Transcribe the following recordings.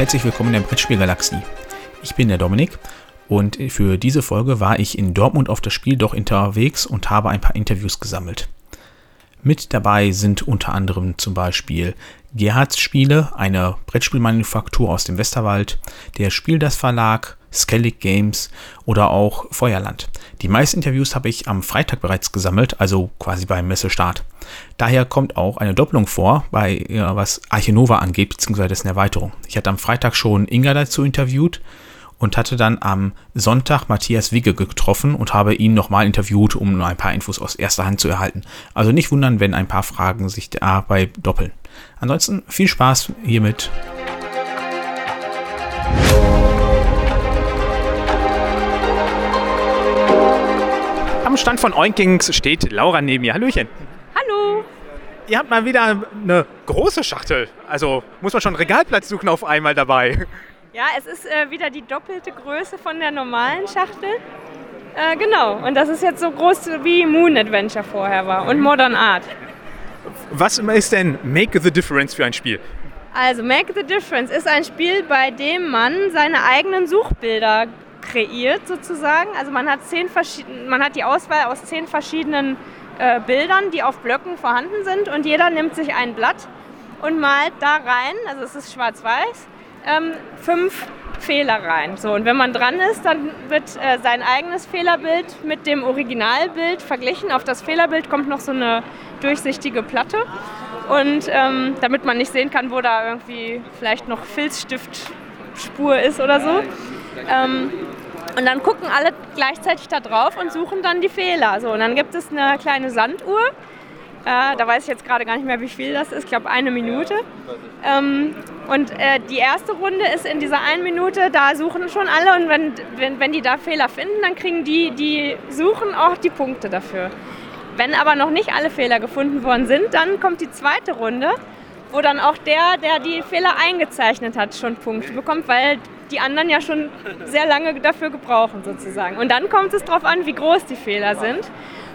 Herzlich willkommen in der Brettspielgalaxie. Ich bin der Dominik und für diese Folge war ich in Dortmund auf das Spiel doch unterwegs und habe ein paar Interviews gesammelt. Mit dabei sind unter anderem zum Beispiel Gerhards Spiele, eine Brettspielmanufaktur aus dem Westerwald, der Spieldas Verlag, Skellig Games oder auch Feuerland. Die meisten Interviews habe ich am Freitag bereits gesammelt, also quasi beim Messestart. Daher kommt auch eine Doppelung vor, bei ja, was Archinova angeht, beziehungsweise dessen Erweiterung. Ich hatte am Freitag schon Inga dazu interviewt und hatte dann am Sonntag Matthias Wigge getroffen und habe ihn nochmal interviewt, um nur ein paar Infos aus erster Hand zu erhalten. Also nicht wundern, wenn ein paar Fragen sich dabei doppeln. Ansonsten viel Spaß hiermit. Am Stand von Oinkings steht Laura neben mir. Hallöchen. Hallo. Ihr habt mal wieder eine große Schachtel. Also muss man schon Regalplatz suchen auf einmal dabei. Ja, es ist äh, wieder die doppelte Größe von der normalen Schachtel. Äh, genau, und das ist jetzt so groß wie Moon Adventure vorher war und Modern Art. Was ist denn Make the Difference für ein Spiel? Also Make the Difference ist ein Spiel, bei dem man seine eigenen Suchbilder kreiert sozusagen. Also man hat, zehn man hat die Auswahl aus zehn verschiedenen äh, Bildern, die auf Blöcken vorhanden sind und jeder nimmt sich ein Blatt und malt da rein, also es ist schwarz-weiß, ähm, fünf Fehler rein. So, und wenn man dran ist, dann wird äh, sein eigenes Fehlerbild mit dem Originalbild verglichen. Auf das Fehlerbild kommt noch so eine durchsichtige Platte. Und ähm, damit man nicht sehen kann, wo da irgendwie vielleicht noch Filzstiftspur ist oder so. Ähm, und dann gucken alle gleichzeitig da drauf und suchen dann die Fehler. So, und dann gibt es eine kleine Sanduhr äh, da weiß ich jetzt gerade gar nicht mehr, wie viel das ist. Ich glaube, eine Minute. Ähm, und äh, die erste Runde ist in dieser einen Minute, da suchen schon alle. Und wenn, wenn, wenn die da Fehler finden, dann kriegen die, die suchen auch die Punkte dafür. Wenn aber noch nicht alle Fehler gefunden worden sind, dann kommt die zweite Runde, wo dann auch der, der die Fehler eingezeichnet hat, schon Punkte bekommt, weil die anderen ja schon sehr lange dafür gebrauchen sozusagen. Und dann kommt es darauf an, wie groß die Fehler sind.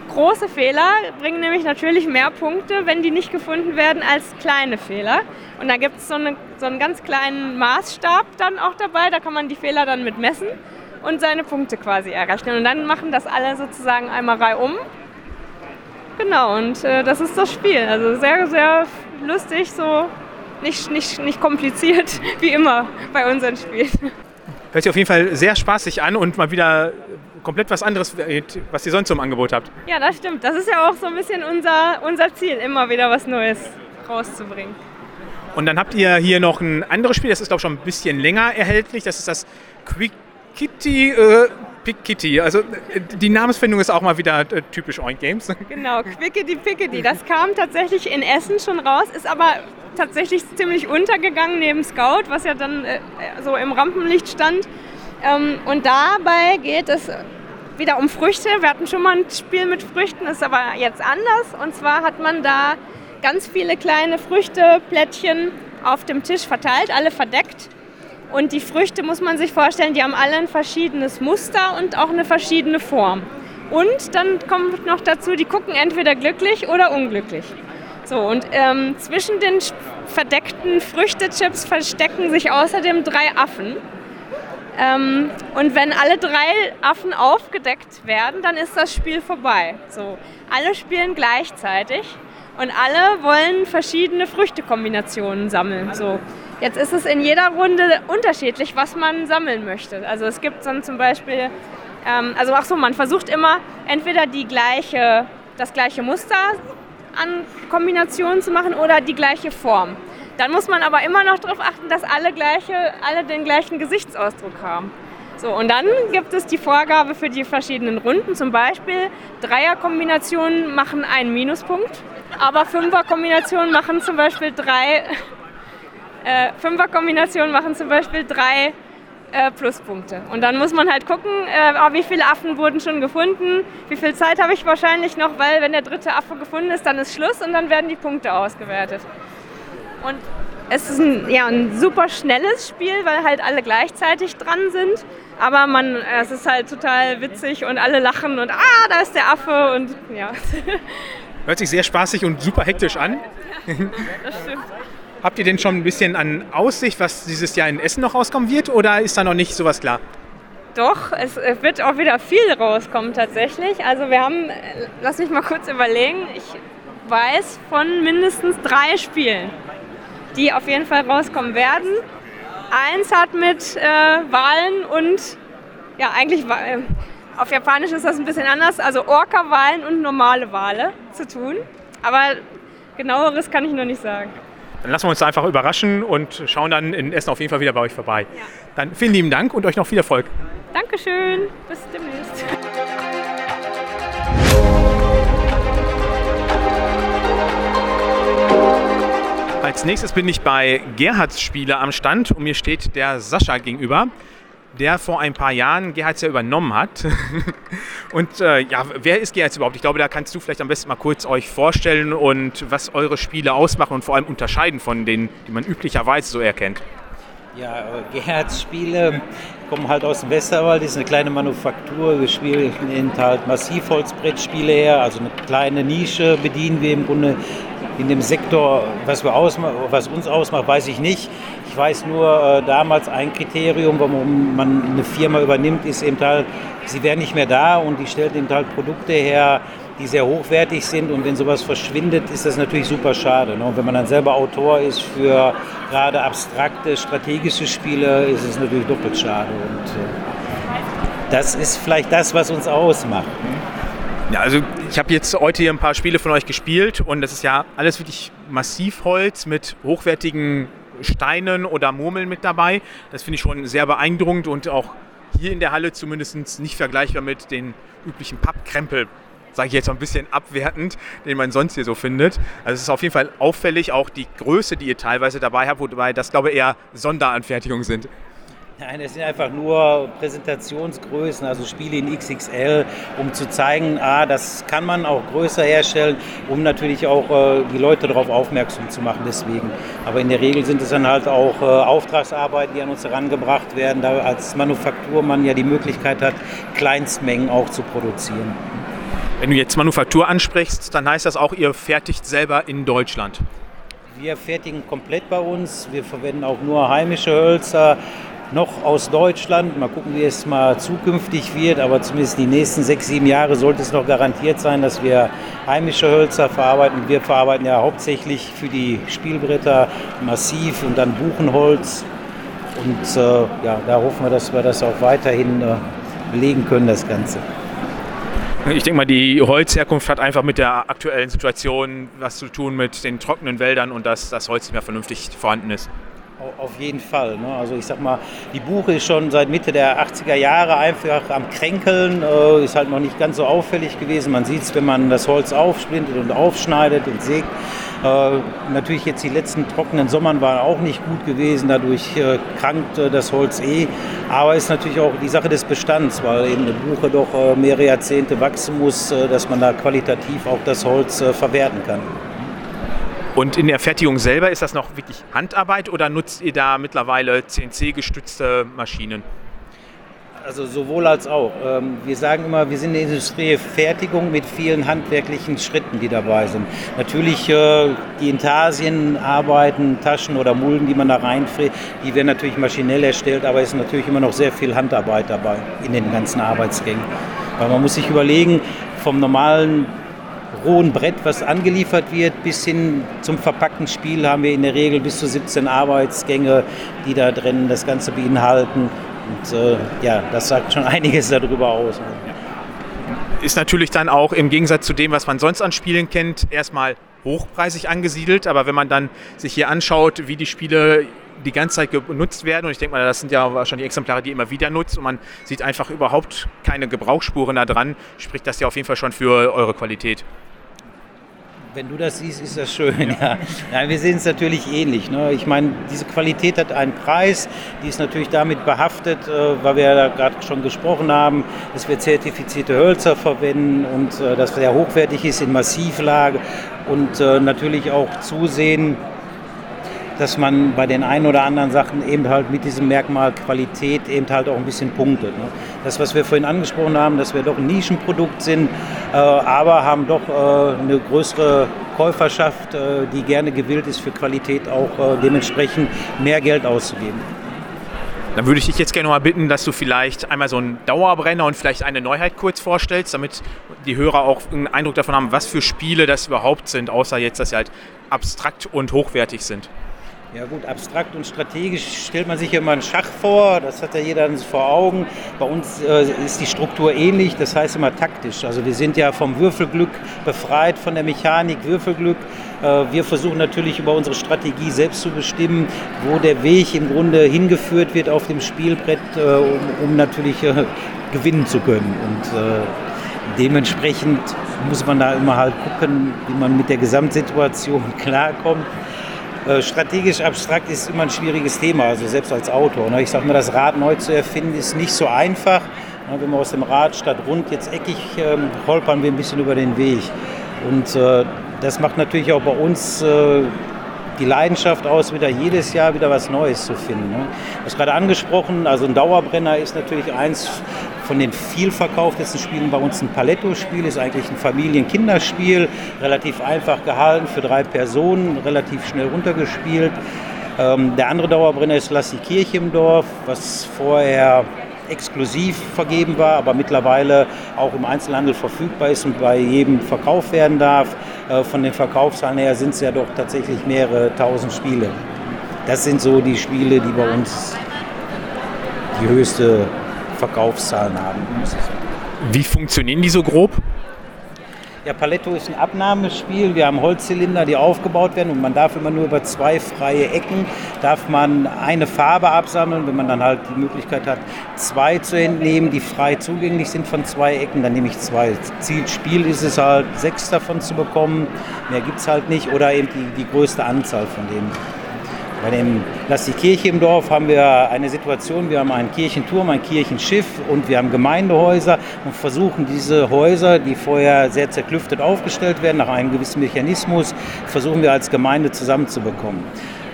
Große Fehler bringen nämlich natürlich mehr Punkte, wenn die nicht gefunden werden, als kleine Fehler. Und da gibt es so, eine, so einen ganz kleinen Maßstab dann auch dabei, da kann man die Fehler dann mit messen und seine Punkte quasi errechnen. Und dann machen das alle sozusagen einmal reihum. Genau, und äh, das ist das Spiel. Also sehr, sehr lustig, so nicht, nicht, nicht kompliziert, wie immer bei unseren Spielen. Hört sich auf jeden Fall sehr spaßig an und mal wieder komplett was anderes, was ihr sonst im Angebot habt. Ja, das stimmt. Das ist ja auch so ein bisschen unser, unser Ziel, immer wieder was Neues rauszubringen. Und dann habt ihr hier noch ein anderes Spiel, das ist glaube ich schon ein bisschen länger erhältlich. Das ist das Quick Kitty äh, Pick Kitty. Also äh, die Namensfindung ist auch mal wieder äh, typisch Oink Games. Genau, Quickity Pickety. Das kam tatsächlich in Essen schon raus, ist aber tatsächlich ziemlich untergegangen neben Scout, was ja dann äh, so im Rampenlicht stand. Ähm, und dabei geht es wieder um Früchte. Wir hatten schon mal ein Spiel mit Früchten, ist aber jetzt anders. Und zwar hat man da ganz viele kleine Früchteplättchen auf dem Tisch verteilt, alle verdeckt. Und die Früchte muss man sich vorstellen, die haben alle ein verschiedenes Muster und auch eine verschiedene Form. Und dann kommt noch dazu, die gucken entweder glücklich oder unglücklich. So, und ähm, zwischen den verdeckten Früchtechips verstecken sich außerdem drei Affen. Ähm, und wenn alle drei Affen aufgedeckt werden, dann ist das Spiel vorbei. So, alle spielen gleichzeitig und alle wollen verschiedene Früchtekombinationen sammeln. So, jetzt ist es in jeder Runde unterschiedlich, was man sammeln möchte. Also es gibt dann zum Beispiel, ähm, also ach so, man versucht immer entweder die gleiche, das gleiche Muster an Kombinationen zu machen oder die gleiche Form. Dann muss man aber immer noch darauf achten, dass alle, gleiche, alle den gleichen Gesichtsausdruck haben. So, und dann gibt es die Vorgabe für die verschiedenen Runden. Zum Beispiel Dreierkombinationen machen einen Minuspunkt, aber Fünferkombinationen machen zum Beispiel drei. Äh, Fünferkombinationen machen zum Beispiel drei äh, Pluspunkte. Und dann muss man halt gucken, äh, oh, wie viele Affen wurden schon gefunden, wie viel Zeit habe ich wahrscheinlich noch, weil wenn der dritte Affe gefunden ist, dann ist Schluss und dann werden die Punkte ausgewertet. Und es ist ein, ja, ein super schnelles Spiel, weil halt alle gleichzeitig dran sind. Aber man, es ist halt total witzig und alle lachen und ah, da ist der Affe und ja. Hört sich sehr spaßig und super hektisch an. Ja, das stimmt. Habt ihr denn schon ein bisschen an Aussicht, was dieses Jahr in Essen noch rauskommen wird oder ist da noch nicht sowas klar? Doch, es wird auch wieder viel rauskommen tatsächlich. Also wir haben, lass mich mal kurz überlegen, ich weiß von mindestens drei Spielen, die auf jeden Fall rauskommen werden. Eins hat mit äh, Wahlen und, ja eigentlich, äh, auf Japanisch ist das ein bisschen anders, also Orca-Wahlen und normale Wale zu tun. Aber genaueres kann ich noch nicht sagen. Dann lassen wir uns einfach überraschen und schauen dann in Essen auf jeden Fall wieder bei euch vorbei. Ja. Dann vielen lieben Dank und euch noch viel Erfolg. Dankeschön, bis demnächst. Als nächstes bin ich bei Gerhards Spiele am Stand und mir steht der Sascha gegenüber, der vor ein paar Jahren Gerhards ja übernommen hat. und äh, ja, wer ist Gerhards überhaupt? Ich glaube, da kannst du vielleicht am besten mal kurz euch vorstellen und was eure Spiele ausmachen und vor allem unterscheiden von denen, die man üblicherweise so erkennt. Ja, Gerhards Spiele kommen halt aus dem Westerwald, ist eine kleine Manufaktur. Wir spielen halt Massivholzbrettspiele her, also eine kleine Nische bedienen wir im Grunde in dem Sektor. Was, wir was uns ausmacht, weiß ich nicht. Ich weiß nur, äh, damals ein Kriterium, warum man eine Firma übernimmt, ist eben halt, sie wären nicht mehr da und die stellt eben halt Produkte her, die sehr hochwertig sind und wenn sowas verschwindet, ist das natürlich super schade. Ne? Und wenn man dann selber Autor ist für gerade abstrakte, strategische Spiele, ist es natürlich doppelt schade. Und äh, das ist vielleicht das, was uns ausmacht. Ne? Ja, also ich habe jetzt heute hier ein paar Spiele von euch gespielt und das ist ja alles wirklich Massivholz mit hochwertigen Steinen oder Murmeln mit dabei. Das finde ich schon sehr beeindruckend und auch hier in der Halle zumindest nicht vergleichbar mit den üblichen Pappkrempel, sage ich jetzt mal ein bisschen abwertend, den man sonst hier so findet. Also es ist auf jeden Fall auffällig, auch die Größe, die ihr teilweise dabei habt, wobei das glaube ich eher Sonderanfertigungen sind. Nein, es sind einfach nur Präsentationsgrößen, also Spiele in XXL, um zu zeigen, ah, das kann man auch größer herstellen, um natürlich auch äh, die Leute darauf aufmerksam zu machen. Deswegen. Aber in der Regel sind es dann halt auch äh, Auftragsarbeiten, die an uns herangebracht werden, da als Manufaktur man ja die Möglichkeit hat, Kleinstmengen auch zu produzieren. Wenn du jetzt Manufaktur ansprichst, dann heißt das auch, ihr fertigt selber in Deutschland. Wir fertigen komplett bei uns. Wir verwenden auch nur heimische Hölzer, noch aus Deutschland. Mal gucken, wie es mal zukünftig wird, aber zumindest die nächsten sechs, sieben Jahre sollte es noch garantiert sein, dass wir heimische Hölzer verarbeiten. Wir verarbeiten ja hauptsächlich für die Spielbretter Massiv und dann Buchenholz. Und äh, ja, da hoffen wir, dass wir das auch weiterhin äh, belegen können, das Ganze. Ich denke mal, die Holzherkunft hat einfach mit der aktuellen Situation was zu tun mit den trockenen Wäldern und dass das Holz nicht mehr vernünftig vorhanden ist. Auf jeden Fall. Ne? Also ich sag mal, die Buche ist schon seit Mitte der 80er Jahre einfach am Kränkeln, äh, ist halt noch nicht ganz so auffällig gewesen. Man sieht es, wenn man das Holz aufsplintet und aufschneidet und sägt. Äh, natürlich jetzt die letzten trockenen Sommern waren auch nicht gut gewesen, dadurch äh, krankt äh, das Holz eh. Aber ist natürlich auch die Sache des Bestands, weil eben eine Buche doch äh, mehrere Jahrzehnte wachsen muss, äh, dass man da qualitativ auch das Holz verwerten kann. Und in der Fertigung selber ist das noch wirklich Handarbeit oder nutzt ihr da mittlerweile CNC-gestützte Maschinen? Also sowohl als auch. Ähm, wir sagen immer, wir sind eine industrielle Fertigung mit vielen handwerklichen Schritten, die dabei sind. Natürlich äh, die Intarsien, Arbeiten, Taschen oder Mulden, die man da reinfriert, die werden natürlich maschinell erstellt, aber es ist natürlich immer noch sehr viel Handarbeit dabei in den ganzen Arbeitsgängen. Weil man muss sich überlegen, vom normalen rohen Brett, was angeliefert wird, bis hin zum verpackten Spiel haben wir in der Regel bis zu 17 Arbeitsgänge, die da drin das Ganze beinhalten. Und äh, ja, das sagt schon einiges darüber aus. Ist natürlich dann auch im Gegensatz zu dem, was man sonst an Spielen kennt, erstmal hochpreisig angesiedelt. Aber wenn man dann sich hier anschaut, wie die Spiele die ganze Zeit genutzt werden, und ich denke mal, das sind ja wahrscheinlich Exemplare, die immer wieder nutzt, und man sieht einfach überhaupt keine Gebrauchsspuren da dran, spricht das ja auf jeden Fall schon für eure Qualität. Wenn du das siehst, ist das schön. Ja. ja wir sehen es natürlich ähnlich. Ne? Ich meine, diese Qualität hat einen Preis. Die ist natürlich damit behaftet, äh, weil wir ja gerade schon gesprochen haben, dass wir zertifizierte Hölzer verwenden und äh, dass sehr hochwertig ist in Massivlage und äh, natürlich auch zusehen, dass man bei den einen oder anderen Sachen eben halt mit diesem Merkmal Qualität eben halt auch ein bisschen punktet. Ne? Das, was wir vorhin angesprochen haben, dass wir doch ein Nischenprodukt sind, äh, aber haben doch äh, eine größere Käuferschaft, äh, die gerne gewillt ist, für Qualität auch äh, dementsprechend mehr Geld auszugeben. Dann würde ich dich jetzt gerne mal bitten, dass du vielleicht einmal so einen Dauerbrenner und vielleicht eine Neuheit kurz vorstellst, damit die Hörer auch einen Eindruck davon haben, was für Spiele das überhaupt sind, außer jetzt, dass sie halt abstrakt und hochwertig sind. Ja gut, abstrakt und strategisch stellt man sich immer einen Schach vor, das hat ja jeder vor Augen. Bei uns äh, ist die Struktur ähnlich, das heißt immer taktisch. Also wir sind ja vom Würfelglück befreit, von der Mechanik Würfelglück. Äh, wir versuchen natürlich über unsere Strategie selbst zu bestimmen, wo der Weg im Grunde hingeführt wird auf dem Spielbrett, äh, um, um, natürlich äh, gewinnen zu können. Und äh, dementsprechend muss man da immer halt gucken, wie man mit der Gesamtsituation klarkommt. Äh, strategisch abstrakt ist immer ein schwieriges Thema, also selbst als Autor. Ne? Ich sage mal, das Rad neu zu erfinden ist nicht so einfach. Ne? Wenn wir aus dem Rad statt rund jetzt eckig ähm, holpern wir ein bisschen über den Weg. Und äh, das macht natürlich auch bei uns äh, die Leidenschaft aus, wieder jedes Jahr wieder was Neues zu finden. Ne? Du hast gerade angesprochen, also ein Dauerbrenner ist natürlich eins von den vielverkauftesten Spielen bei uns ein Paletto-Spiel, ist eigentlich ein Familien-Kinderspiel, relativ einfach gehalten für drei Personen, relativ schnell runtergespielt. Ähm, der andere Dauerbrenner ist Lass die Kirche im Dorf, was vorher exklusiv vergeben war, aber mittlerweile auch im Einzelhandel verfügbar ist und bei jedem verkauft werden darf. Äh, von den Verkaufszahlen her sind es ja doch tatsächlich mehrere tausend Spiele. Das sind so die Spiele, die bei uns die höchste Verkaufszahlen haben. Wie funktionieren die so grob? Ja, Paletto ist ein Abnahmespiel. Wir haben Holzzylinder, die aufgebaut werden und man darf immer nur über zwei freie Ecken, darf man eine Farbe absammeln. Wenn man dann halt die Möglichkeit hat, zwei zu entnehmen, die frei zugänglich sind von zwei Ecken, dann nehme ich zwei. Zielspiel ist es halt, sechs davon zu bekommen. Mehr gibt es halt nicht oder eben die, die größte Anzahl von denen. Bei dem Lass die Kirche im Dorf haben wir eine Situation, wir haben einen Kirchenturm, ein Kirchenschiff und wir haben Gemeindehäuser und versuchen diese Häuser, die vorher sehr zerklüftet aufgestellt werden, nach einem gewissen Mechanismus, versuchen wir als Gemeinde zusammenzubekommen.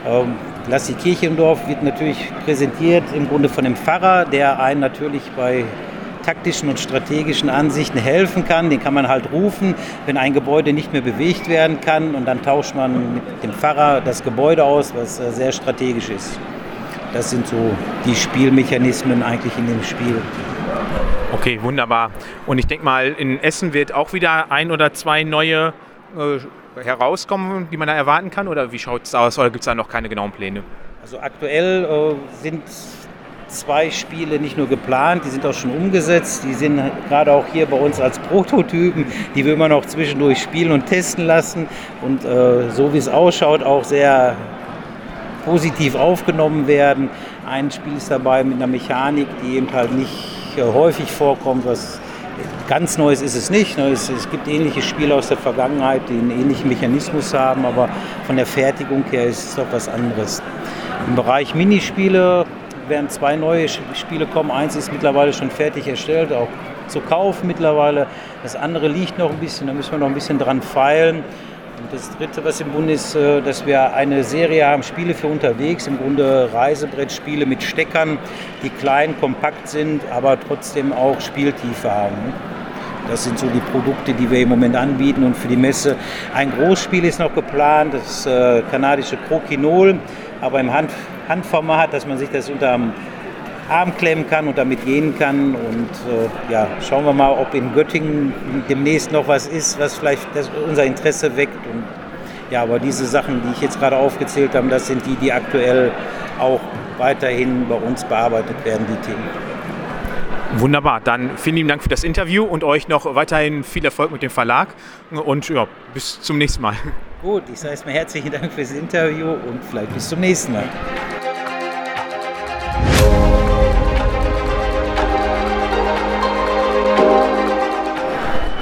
Ähm, Lass die Kirche im Dorf wird natürlich präsentiert im Grunde von dem Pfarrer, der einen natürlich bei taktischen und strategischen Ansichten helfen kann. Den kann man halt rufen, wenn ein Gebäude nicht mehr bewegt werden kann und dann tauscht man mit dem Pfarrer das Gebäude aus, was äh, sehr strategisch ist. Das sind so die Spielmechanismen eigentlich in dem Spiel. Okay, wunderbar. Und ich denke mal, in Essen wird auch wieder ein oder zwei neue äh, herauskommen, die man da erwarten kann? Oder wie schaut es aus? Oder gibt es da noch keine genauen Pläne? Also aktuell äh, sind zwei Spiele nicht nur geplant, die sind auch schon umgesetzt. Die sind gerade auch hier bei uns als Prototypen, die wir immer noch zwischendurch spielen und testen lassen. Und äh, so wie es ausschaut, auch sehr positiv aufgenommen werden. Ein Spiel ist dabei mit einer Mechanik, die eben halt nicht äh, häufig vorkommt, was Ganz Neues ist es nicht. Ne? Es, es, gibt ähnliche Spiele aus der Vergangenheit, die einen ähnlichen Mechanismus haben, aber von der Fertigung her ist es doch was anderes. Im Bereich Minispiele werden zwei neue Spiele kommen. Eins ist mittlerweile schon fertig erstellt, auch zu kaufen mittlerweile. Das andere liegt noch ein bisschen, da müssen wir noch ein bisschen dran feilen. Und das dritte, was im Bund ist, äh, dass wir eine Serie haben, Spiele für unterwegs, im Grunde Reisebrettspiele mit Steckern, die klein, kompakt sind, aber trotzdem auch Spieltiefe haben. Das sind so die Produkte, die wir im Moment anbieten und für die Messe. Ein Großspiel ist noch geplant, das äh, kanadische Crokinol, aber im Hand Handformat, dass man sich das unter dem Arm klemmen kann und damit gehen kann. Und äh, ja, schauen wir mal, ob in Göttingen demnächst noch was ist, was vielleicht unser Interesse weckt. Und, ja, aber diese Sachen, die ich jetzt gerade aufgezählt habe, das sind die, die aktuell auch weiterhin bei uns bearbeitet werden, die Themen. Wunderbar, dann vielen lieben Dank für das Interview und euch noch weiterhin viel Erfolg mit dem Verlag und ja, bis zum nächsten Mal. Gut, ich sage erstmal herzlichen Dank fürs Interview und vielleicht bis zum nächsten Mal.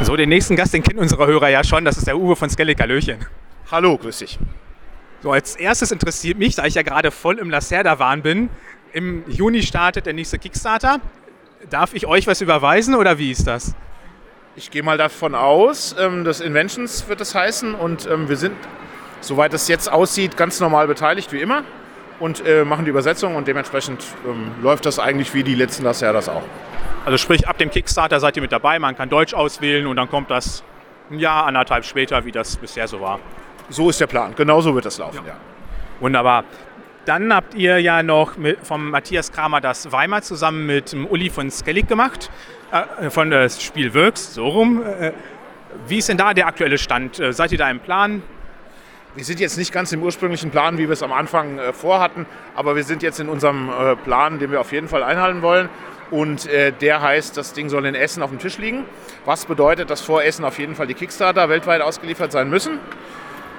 So, den nächsten Gast, den kennen unsere Hörer ja schon, das ist der Uwe von Skellig. Hallöchen. Hallo, grüß dich. So, als erstes interessiert mich, da ich ja gerade voll im Lacerda-Wahn bin, im Juni startet der nächste Kickstarter. Darf ich euch was überweisen oder wie ist das? Ich gehe mal davon aus, ähm, das Inventions wird es heißen und ähm, wir sind, soweit es jetzt aussieht, ganz normal beteiligt wie immer und äh, machen die Übersetzung und dementsprechend ähm, läuft das eigentlich wie die letzten Lacerdas auch. Also sprich, ab dem Kickstarter seid ihr mit dabei, man kann Deutsch auswählen und dann kommt das ein Jahr, anderthalb später, wie das bisher so war. So ist der Plan. Genau so wird das laufen, ja. Wunderbar. Dann habt ihr ja noch mit, vom Matthias Kramer das Weimar zusammen mit Uli von Skellig gemacht, äh, von das Spiel Works, so rum. Äh, wie ist denn da der aktuelle Stand? Äh, seid ihr da im Plan? Wir sind jetzt nicht ganz im ursprünglichen Plan, wie wir es am Anfang äh, vorhatten, aber wir sind jetzt in unserem äh, Plan, den wir auf jeden Fall einhalten wollen. Und äh, der heißt, das Ding soll in Essen auf dem Tisch liegen. Was bedeutet, dass vor Essen auf jeden Fall die Kickstarter weltweit ausgeliefert sein müssen.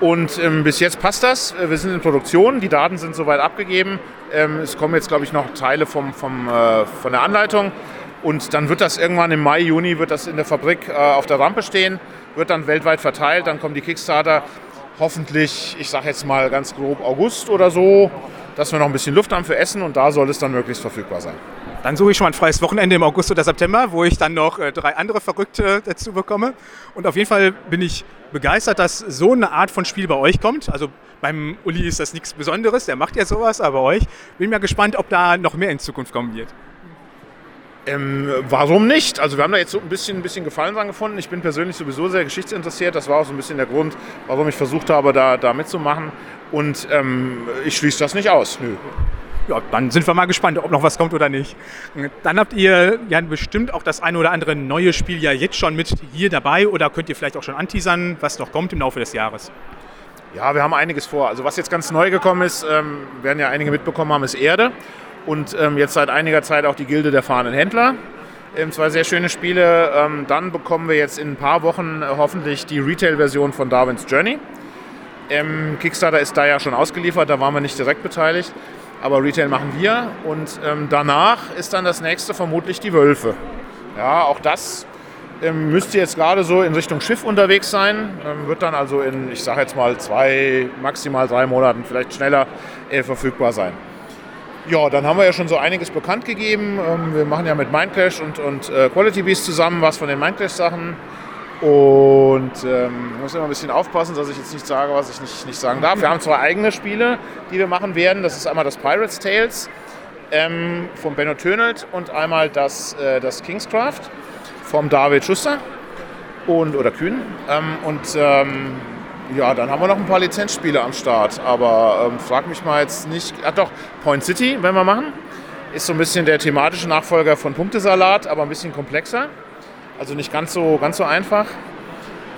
Und ähm, bis jetzt passt das. Äh, wir sind in Produktion, die Daten sind soweit abgegeben. Ähm, es kommen jetzt, glaube ich, noch Teile vom, vom, äh, von der Anleitung. Und dann wird das irgendwann im Mai, Juni wird das in der Fabrik äh, auf der Rampe stehen, wird dann weltweit verteilt. Dann kommen die Kickstarter hoffentlich, ich sage jetzt mal ganz grob August oder so, dass wir noch ein bisschen Luft haben für Essen und da soll es dann möglichst verfügbar sein. Dann suche ich schon mal ein freies Wochenende im August oder September, wo ich dann noch äh, drei andere Verrückte dazu bekomme. Und auf jeden Fall bin ich begeistert, dass so eine Art von Spiel bei euch kommt. Also beim Uli ist das nichts Besonderes, der macht ja sowas, aber bei euch bin mir gespannt, ob da noch mehr in Zukunft kommen wird. Ähm, warum nicht? Also wir haben da jetzt so ein bisschen, ein bisschen Gefallen dran gefunden. Ich bin persönlich sowieso sehr geschichtsinteressiert. Das war auch so ein bisschen der Grund, warum ich versucht habe, da, da mitzumachen. Und ähm, ich schließe das nicht aus. Nö ja, dann sind wir mal gespannt, ob noch was kommt oder nicht. Dann habt ihr ja bestimmt auch das eine oder andere neue Spiel ja jetzt schon mit hier dabei oder könnt ihr vielleicht auch schon anteasern, was noch kommt im Laufe des Jahres? Ja, wir haben einiges vor. Also was jetzt ganz neu gekommen ist, ähm, werden ja einige mitbekommen haben, ist Erde. Und ähm, jetzt seit einiger Zeit auch die Gilde der fahrenden Händler. Ähm, zwei sehr schöne Spiele. Ähm, dann bekommen wir jetzt in ein paar Wochen äh, hoffentlich die Retail-Version von Darwin's Journey. Ähm, Kickstarter ist da ja schon ausgeliefert, da waren wir nicht direkt beteiligt aber Retail machen wir. Und ähm, danach ist dann das nächste vermutlich die Wölfe. Ja, auch das ähm, müsste jetzt gerade so in Richtung Schiff unterwegs sein. Ähm, wird dann also in, ich sage jetzt mal, zwei, maximal drei Monaten, vielleicht schneller äh, verfügbar sein. Ja, dann haben wir ja schon so einiges bekannt gegeben. Ähm, wir machen ja mit Mindclash und, und äh, Quality Beast zusammen was von den Mindclash-Sachen. Und ähm, ich muss immer ein bisschen aufpassen, dass ich jetzt nicht sage, was ich nicht, nicht sagen darf. Wir haben zwei eigene Spiele, die wir machen werden. Das ist einmal das Pirates Tales ähm, von Benno Tönelt und einmal das, äh, das Kingscraft vom David Schuster und, oder Kühn. Ähm, und ähm, ja, dann haben wir noch ein paar Lizenzspiele am Start. Aber ähm, frag mich mal jetzt nicht. Ach doch, Point City, wenn wir machen. Ist so ein bisschen der thematische Nachfolger von Punktesalat, aber ein bisschen komplexer. Also nicht ganz so, ganz so einfach.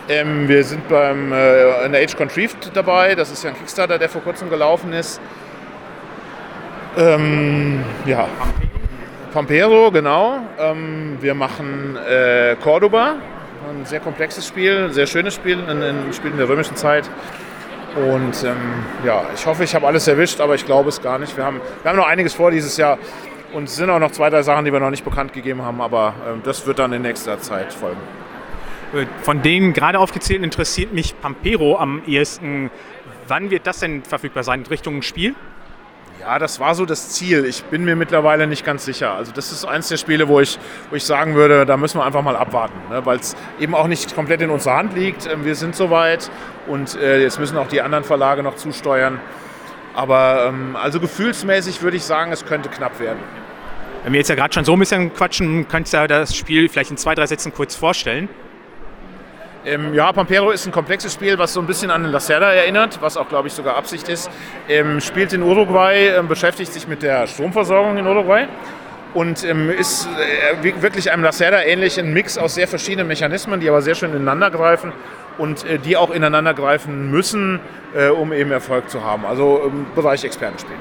Ähm, wir sind beim äh, in der Age Contrieved dabei. Das ist ja ein Kickstarter, der vor kurzem gelaufen ist. Ähm, ja. Pampero, genau. Ähm, wir machen äh, Cordoba, ein sehr komplexes Spiel, ein sehr schönes Spiel, ein, ein Spiel in der römischen Zeit. Und ähm, ja, ich hoffe, ich habe alles erwischt, aber ich glaube es gar nicht. Wir haben, wir haben noch einiges vor dieses Jahr. Und es sind auch noch zwei, drei Sachen, die wir noch nicht bekannt gegeben haben, aber äh, das wird dann in nächster Zeit folgen. Von den gerade aufgezählten interessiert mich Pampero am ehesten. Wann wird das denn verfügbar sein? Richtung Spiel? Ja, das war so das Ziel. Ich bin mir mittlerweile nicht ganz sicher. Also das ist eines der Spiele, wo ich, wo ich sagen würde, da müssen wir einfach mal abwarten, ne? weil es eben auch nicht komplett in unserer Hand liegt. Ähm, wir sind soweit und äh, jetzt müssen auch die anderen Verlage noch zusteuern. Aber ähm, also gefühlsmäßig würde ich sagen, es könnte knapp werden. Wenn wir jetzt ja gerade schon so ein bisschen quatschen, könntest du ja das Spiel vielleicht in zwei, drei Sätzen kurz vorstellen. Ähm, ja, Pampero ist ein komplexes Spiel, was so ein bisschen an Lacerda erinnert, was auch, glaube ich, sogar Absicht ist. Ähm, spielt in Uruguay, äh, beschäftigt sich mit der Stromversorgung in Uruguay und ähm, ist äh, wirklich einem Lacerda ähnlich, ein Mix aus sehr verschiedenen Mechanismen, die aber sehr schön ineinander greifen und äh, die auch ineinander greifen müssen, äh, um eben Erfolg zu haben. Also im Bereich Expertenspiel.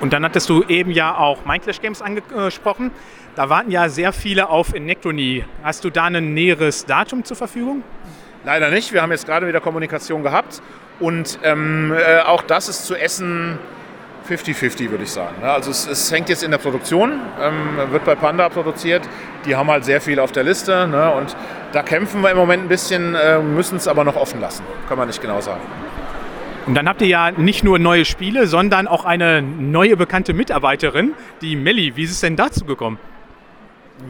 Und dann hattest du eben ja auch Mindclash Games angesprochen. Da warten ja sehr viele auf Nectony. Hast du da ein näheres Datum zur Verfügung? Leider nicht. Wir haben jetzt gerade wieder Kommunikation gehabt. Und ähm, äh, auch das ist zu essen 50-50, würde ich sagen. Also es, es, hängt jetzt in der Produktion, ähm, wird bei Panda produziert. Die haben halt sehr viel auf der Liste. Ne? Und da kämpfen wir im Moment ein bisschen, äh, müssen es aber noch offen lassen. Kann man nicht genau sagen. Und dann habt ihr ja nicht nur neue Spiele, sondern auch eine neue bekannte Mitarbeiterin, die Melli. Wie ist es denn dazu gekommen?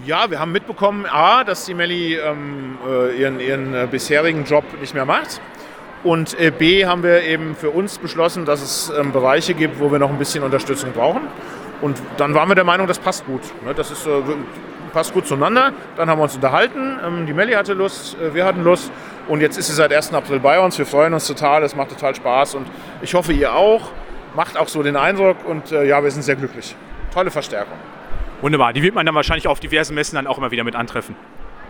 Ja, wir haben mitbekommen, A, dass die Melli ähm, äh, ihren, ihren äh, bisherigen Job nicht mehr macht. Und äh, B, haben wir eben für uns beschlossen, dass es ähm, Bereiche gibt, wo wir noch ein bisschen Unterstützung brauchen. Und dann waren wir der Meinung, das passt gut. Ne? Das ist, äh, passt gut zueinander. Dann haben wir uns unterhalten. Ähm, die Melli hatte Lust, äh, wir hatten Lust. Und jetzt ist sie seit 1. April bei uns. Wir freuen uns total. Es macht total Spaß. Und ich hoffe, ihr auch. Macht auch so den Eindruck. Und äh, ja, wir sind sehr glücklich. Tolle Verstärkung. Wunderbar. Die wird man dann wahrscheinlich auf diversen Messen dann auch immer wieder mit antreffen.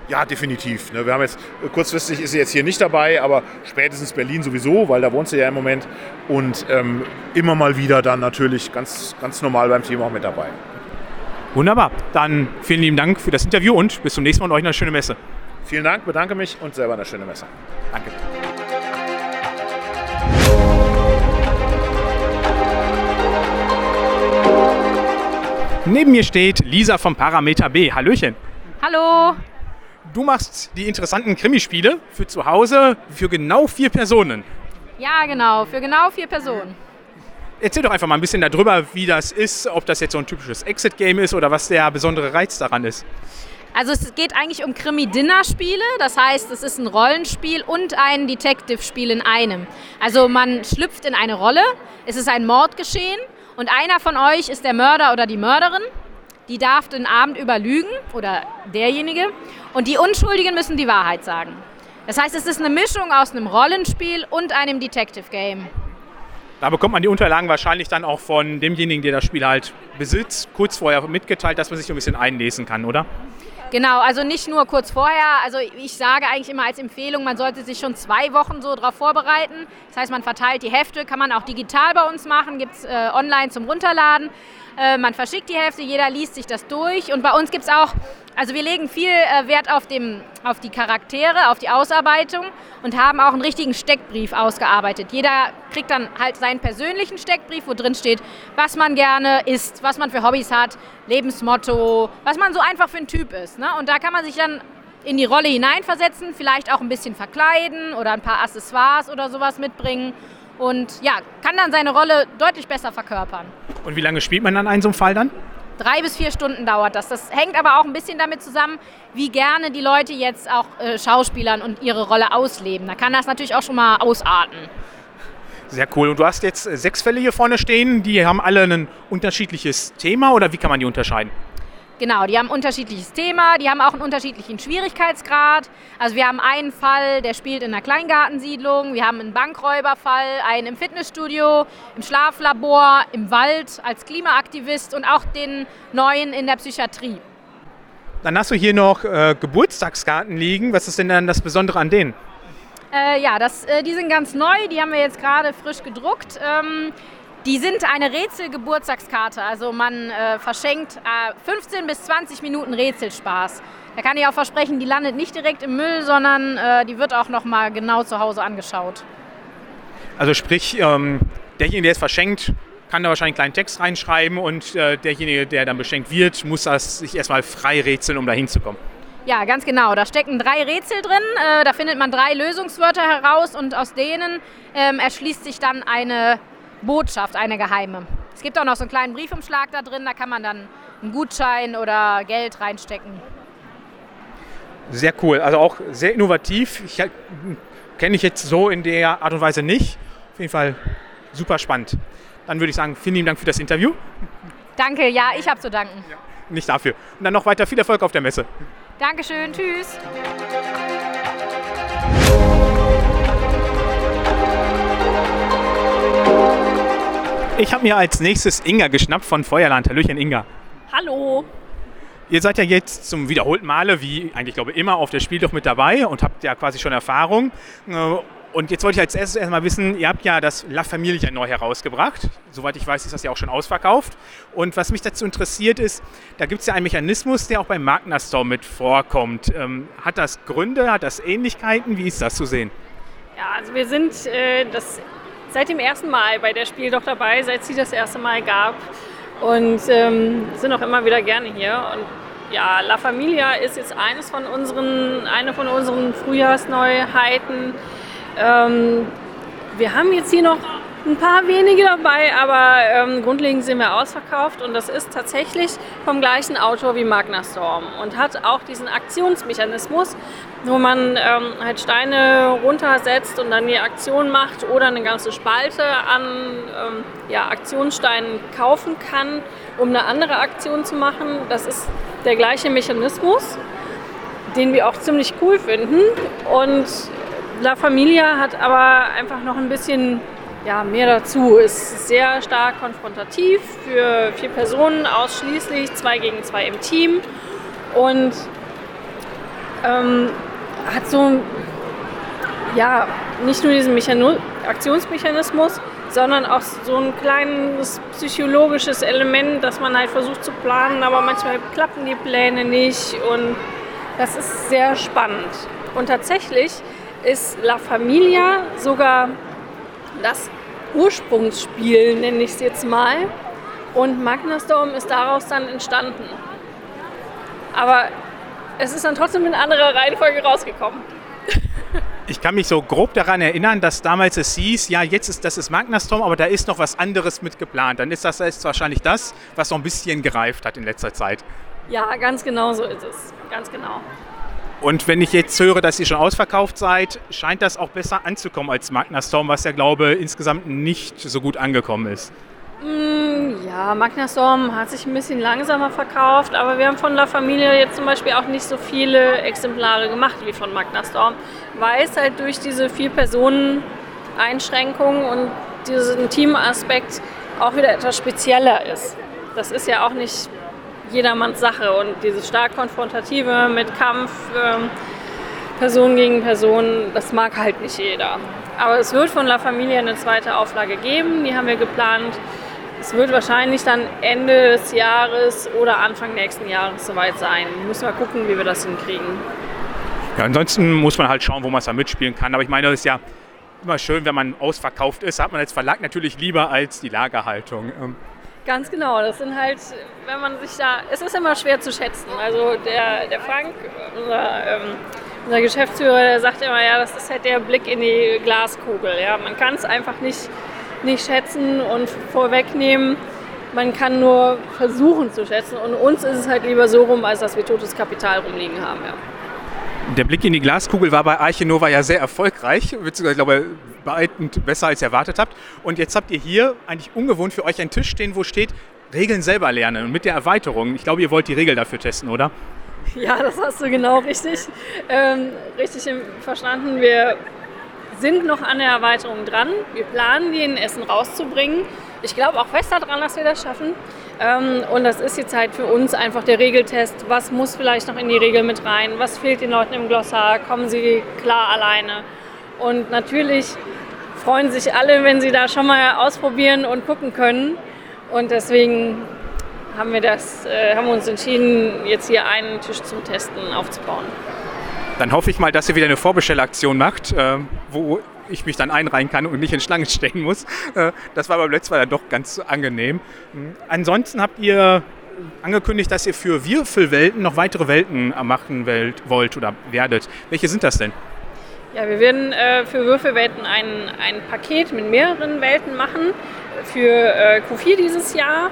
Ja, definitiv. Ne? Wir haben jetzt, äh, kurzfristig ist sie jetzt hier nicht dabei, aber spätestens Berlin sowieso, weil da wohnt sie ja im Moment. Und ähm, immer mal wieder dann natürlich ganz, ganz normal beim Team auch mit dabei. Wunderbar. Dann vielen lieben Dank für das Interview und bis zum nächsten Mal und euch eine schöne Messe. Vielen Dank, bedanke mich und selber eine schöne Messe. Danke. Neben mir steht Lisa vom Parameter B. Hallöchen. Hallo. Du machst die interessanten Krimispiele für zu Hause für genau vier Personen. Ja, genau, für genau vier Personen. Erzähl doch einfach mal ein bisschen darüber, wie das ist, ob das jetzt so ein typisches Exit-Game ist oder was der besondere Reiz daran ist. Also es geht eigentlich um Krimi-Dinner-Spiele, das heißt, es ist ein Rollenspiel und ein Detective-Spiel in einem. Also man schlüpft in eine Rolle, es ist ein Mordgeschehen und einer von euch ist der Mörder oder die Mörderin. Die darf den Abend über lügen oder derjenige und die Unschuldigen müssen die Wahrheit sagen. Das heißt, es ist eine Mischung aus einem Rollenspiel und einem Detective-Game. Da bekommt man die Unterlagen wahrscheinlich dann auch von demjenigen, der das Spiel halt besitzt, kurz vorher mitgeteilt, dass man sich ein bisschen einlesen kann, oder? Genau, also nicht nur kurz vorher. Also ich sage eigentlich immer als Empfehlung, man sollte sich schon zwei Wochen so darauf vorbereiten. Das heißt, man verteilt die Hefte, kann man auch digital bei uns machen, gibt es äh, online zum Runterladen. Äh, man verschickt die Hälfte, jeder liest sich das durch. Und bei uns gibt es auch, also wir legen viel äh, Wert auf, dem, auf die Charaktere, auf die Ausarbeitung und haben auch einen richtigen Steckbrief ausgearbeitet. Jeder kriegt dann halt seinen persönlichen Steckbrief, wo drin steht, was man gerne isst, was man für Hobbys hat, Lebensmotto, was man so einfach für ein Typ ist. Ne? Und da kann man sich dann in die Rolle hineinversetzen, vielleicht auch ein bisschen verkleiden oder ein paar Accessoires oder sowas mitbringen und ja, kann dann seine Rolle deutlich besser verkörpern. Und wie lange spielt man dann einen so einen Fall dann? Drei bis vier Stunden dauert das. Das hängt aber auch ein bisschen damit zusammen, wie gerne die Leute jetzt auch äh, Schauspielern und ihre Rolle ausleben. Da kann das natürlich auch schon mal ausarten. Sehr cool. Und du hast jetzt äh, sechs Fälle hier vorne stehen. Die haben alle ein unterschiedliches Thema oder wie kann man die unterscheiden? Genau, die haben ein unterschiedliches Thema, die haben auch einen unterschiedlichen Schwierigkeitsgrad. Also wir haben einen Fall, der spielt in einer Kleingartensiedlung, wir haben einen Bankräuberfall, einen im Fitnessstudio, im Schlaflabor, im Wald als Klimaaktivist und auch den neuen in der Psychiatrie. Dann hast du hier noch äh, Geburtstagskarten liegen. Was ist denn dann das Besondere an denen? Äh, ja, das, äh, die sind ganz neu, die haben wir jetzt gerade frisch gedruckt. Ähm, die sind eine Rätselgeburtstagskarte. Also man äh, verschenkt äh, 15 bis 20 Minuten Rätselspaß. Da kann ich auch versprechen, die landet nicht direkt im Müll, sondern äh, die wird auch noch mal genau zu Hause angeschaut. Also sprich, ähm, derjenige, der es verschenkt, kann da wahrscheinlich einen kleinen Text reinschreiben und äh, derjenige, der dann beschenkt wird, muss das sich erstmal frei rätseln, um da hinzukommen. Ja, ganz genau. Da stecken drei Rätsel drin. Äh, da findet man drei Lösungswörter heraus und aus denen ähm, erschließt sich dann eine Botschaft, eine geheime. Es gibt auch noch so einen kleinen Briefumschlag da drin, da kann man dann einen Gutschein oder Geld reinstecken. Sehr cool, also auch sehr innovativ. Ich, kenne ich jetzt so in der Art und Weise nicht. Auf jeden Fall super spannend. Dann würde ich sagen, vielen lieben Dank für das Interview. Danke, ja, ich habe zu danken. Ja, nicht dafür. Und dann noch weiter viel Erfolg auf der Messe. Dankeschön, tschüss. Ich habe mir als nächstes Inga geschnappt von Feuerland. Hallöchen, Inga. Hallo. Ihr seid ja jetzt zum wiederholten Male, wie eigentlich glaube ich immer, auf der Spiel doch mit dabei und habt ja quasi schon Erfahrung. Äh, und jetzt wollte ich als erstes erstmal wissen, ihr habt ja das La Familia neu herausgebracht. Soweit ich weiß, ist das ja auch schon ausverkauft. Und was mich dazu interessiert ist, da gibt es ja einen Mechanismus, der auch beim Magna Store mit vorkommt. Ähm, hat das Gründe, hat das Ähnlichkeiten? Wie ist das zu sehen? Ja, also wir sind äh, das seit dem ersten Mal bei der Spiel doch dabei, seit sie das erste Mal gab. Und ähm, sind auch immer wieder gerne hier. Und ja, La Familia ist jetzt eines von unseren, eine von unseren Frühjahrsneuheiten. Ähm, wir haben jetzt hier noch ein paar wenige dabei, aber ähm, grundlegend sind wir ausverkauft und das ist tatsächlich vom gleichen Autor wie Magna Storm und hat auch diesen Aktionsmechanismus, wo man ähm, halt Steine runtersetzt und dann die Aktion macht oder eine ganze Spalte an ähm, ja, Aktionssteinen kaufen kann, um eine andere Aktion zu machen. Das ist der gleiche Mechanismus, den wir auch ziemlich cool finden und La Familia hat aber einfach noch ein bisschen ja, mehr dazu. Ist sehr stark konfrontativ für vier Personen ausschließlich, zwei gegen zwei im Team und ähm, hat so ja nicht nur diesen Mechano Aktionsmechanismus, sondern auch so ein kleines psychologisches Element, dass man halt versucht zu planen, aber manchmal klappen die Pläne nicht und das ist sehr spannend. Und tatsächlich ist La Familia sogar das Ursprungsspiel, nenne ich es jetzt mal. Und Magnastorm ist daraus dann entstanden. Aber es ist dann trotzdem in anderer Reihenfolge rausgekommen. Ich kann mich so grob daran erinnern, dass damals es hieß, ja, jetzt ist das ist Magnastorm, aber da ist noch was anderes mit geplant. Dann ist das jetzt wahrscheinlich das, was noch ein bisschen gereift hat in letzter Zeit. Ja, ganz genau so ist es. Ganz genau. Und wenn ich jetzt höre, dass ihr schon ausverkauft seid, scheint das auch besser anzukommen als Magna Storm, was ja, glaube ich, insgesamt nicht so gut angekommen ist. Mm, ja, Magna Storm hat sich ein bisschen langsamer verkauft, aber wir haben von La Familia jetzt zum Beispiel auch nicht so viele Exemplare gemacht wie von Magna Storm, weil es halt durch diese vier Personen Einschränkungen und diesen Teamaspekt auch wieder etwas spezieller ist. Das ist ja auch nicht jedermanns Sache. Und dieses stark konfrontative mit Kampf, ähm, Person gegen Person, das mag halt nicht jeder. Aber es wird von La Familia eine zweite Auflage geben, die haben wir geplant. Es wird wahrscheinlich dann Ende des Jahres oder Anfang nächsten Jahres soweit sein. Müssen wir gucken, wie wir das hinkriegen. Ja, ansonsten muss man halt schauen, wo man es da mitspielen kann. Aber ich meine, das ist ja immer schön, wenn man ausverkauft ist. Hat man als Verlag natürlich lieber als die Lagerhaltung. Ganz genau, das sind halt, wenn man sich da, es ist immer schwer zu schätzen. Also der, der Frank, unser, ähm, unser Geschäftsführer, der sagt immer, ja, das ist halt der Blick in die Glaskugel. Ja. Man kann es einfach nicht, nicht schätzen und vorwegnehmen. Man kann nur versuchen zu schätzen. Und uns ist es halt lieber so rum, als dass wir totes Kapital rumliegen haben. Ja. Der Blick in die Glaskugel war bei Arche Nova ja sehr erfolgreich, beziehungsweise ich glaube beeindruckend besser als ihr erwartet habt. Und jetzt habt ihr hier eigentlich ungewohnt für euch einen Tisch stehen, wo steht Regeln selber lernen. Und mit der Erweiterung, ich glaube, ihr wollt die Regel dafür testen, oder? Ja, das hast du genau richtig, ähm, richtig verstanden. Wir sind noch an der Erweiterung dran. Wir planen, die in Essen rauszubringen. Ich glaube auch fest daran, dass wir das schaffen. Ähm, und das ist jetzt halt für uns einfach der Regeltest. Was muss vielleicht noch in die Regel mit rein? Was fehlt den Leuten im Glossar? Kommen sie klar alleine? Und natürlich freuen sich alle, wenn sie da schon mal ausprobieren und gucken können. Und deswegen haben wir, das, äh, haben uns entschieden, jetzt hier einen Tisch zum Testen aufzubauen. Dann hoffe ich mal, dass ihr wieder eine Vorbestellaktion macht, äh, wo ich mich dann einreihen kann und nicht in Schlange stehen muss. Äh, das war beim letzten Mal dann doch ganz angenehm. Mhm. Ansonsten habt ihr angekündigt, dass ihr für Würfelwelten noch weitere Welten machen wollt oder werdet. Welche sind das denn? Ja, wir werden äh, für Würfelwelten ein, ein Paket mit mehreren Welten machen für äh, Q4 dieses Jahr.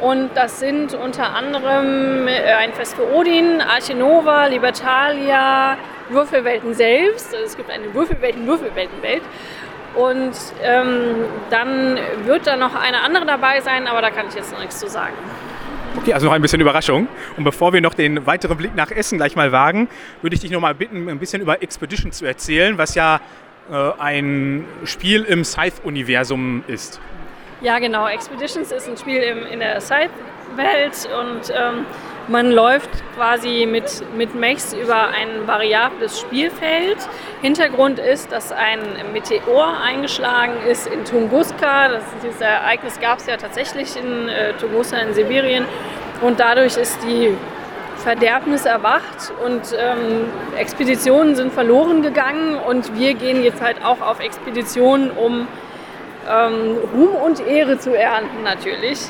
Und das sind unter anderem äh, ein Fest für Odin, Arche Nova, Libertalia, Würfelwelten selbst. Also es gibt eine Würfelwelten-Würfelwelten-Welt. Und ähm, dann wird da noch eine andere dabei sein, aber da kann ich jetzt noch nichts zu sagen. Okay, also noch ein bisschen Überraschung. Und bevor wir noch den weiteren Blick nach Essen gleich mal wagen, würde ich dich noch mal bitten, ein bisschen über Expedition zu erzählen, was ja äh, ein Spiel im Scythe-Universum ist. Ja, genau. Expeditions ist ein Spiel im, in der Scythe-Welt und ähm, man läuft quasi mit, mit Mechs über ein variables Spielfeld. Hintergrund ist, dass ein Meteor eingeschlagen ist in Tunguska. Das, dieses Ereignis gab es ja tatsächlich in äh, Tunguska in Sibirien. Und dadurch ist die Verderbnis erwacht und ähm, Expeditionen sind verloren gegangen. Und wir gehen jetzt halt auch auf Expeditionen, um ähm, Ruhm und Ehre zu ernten natürlich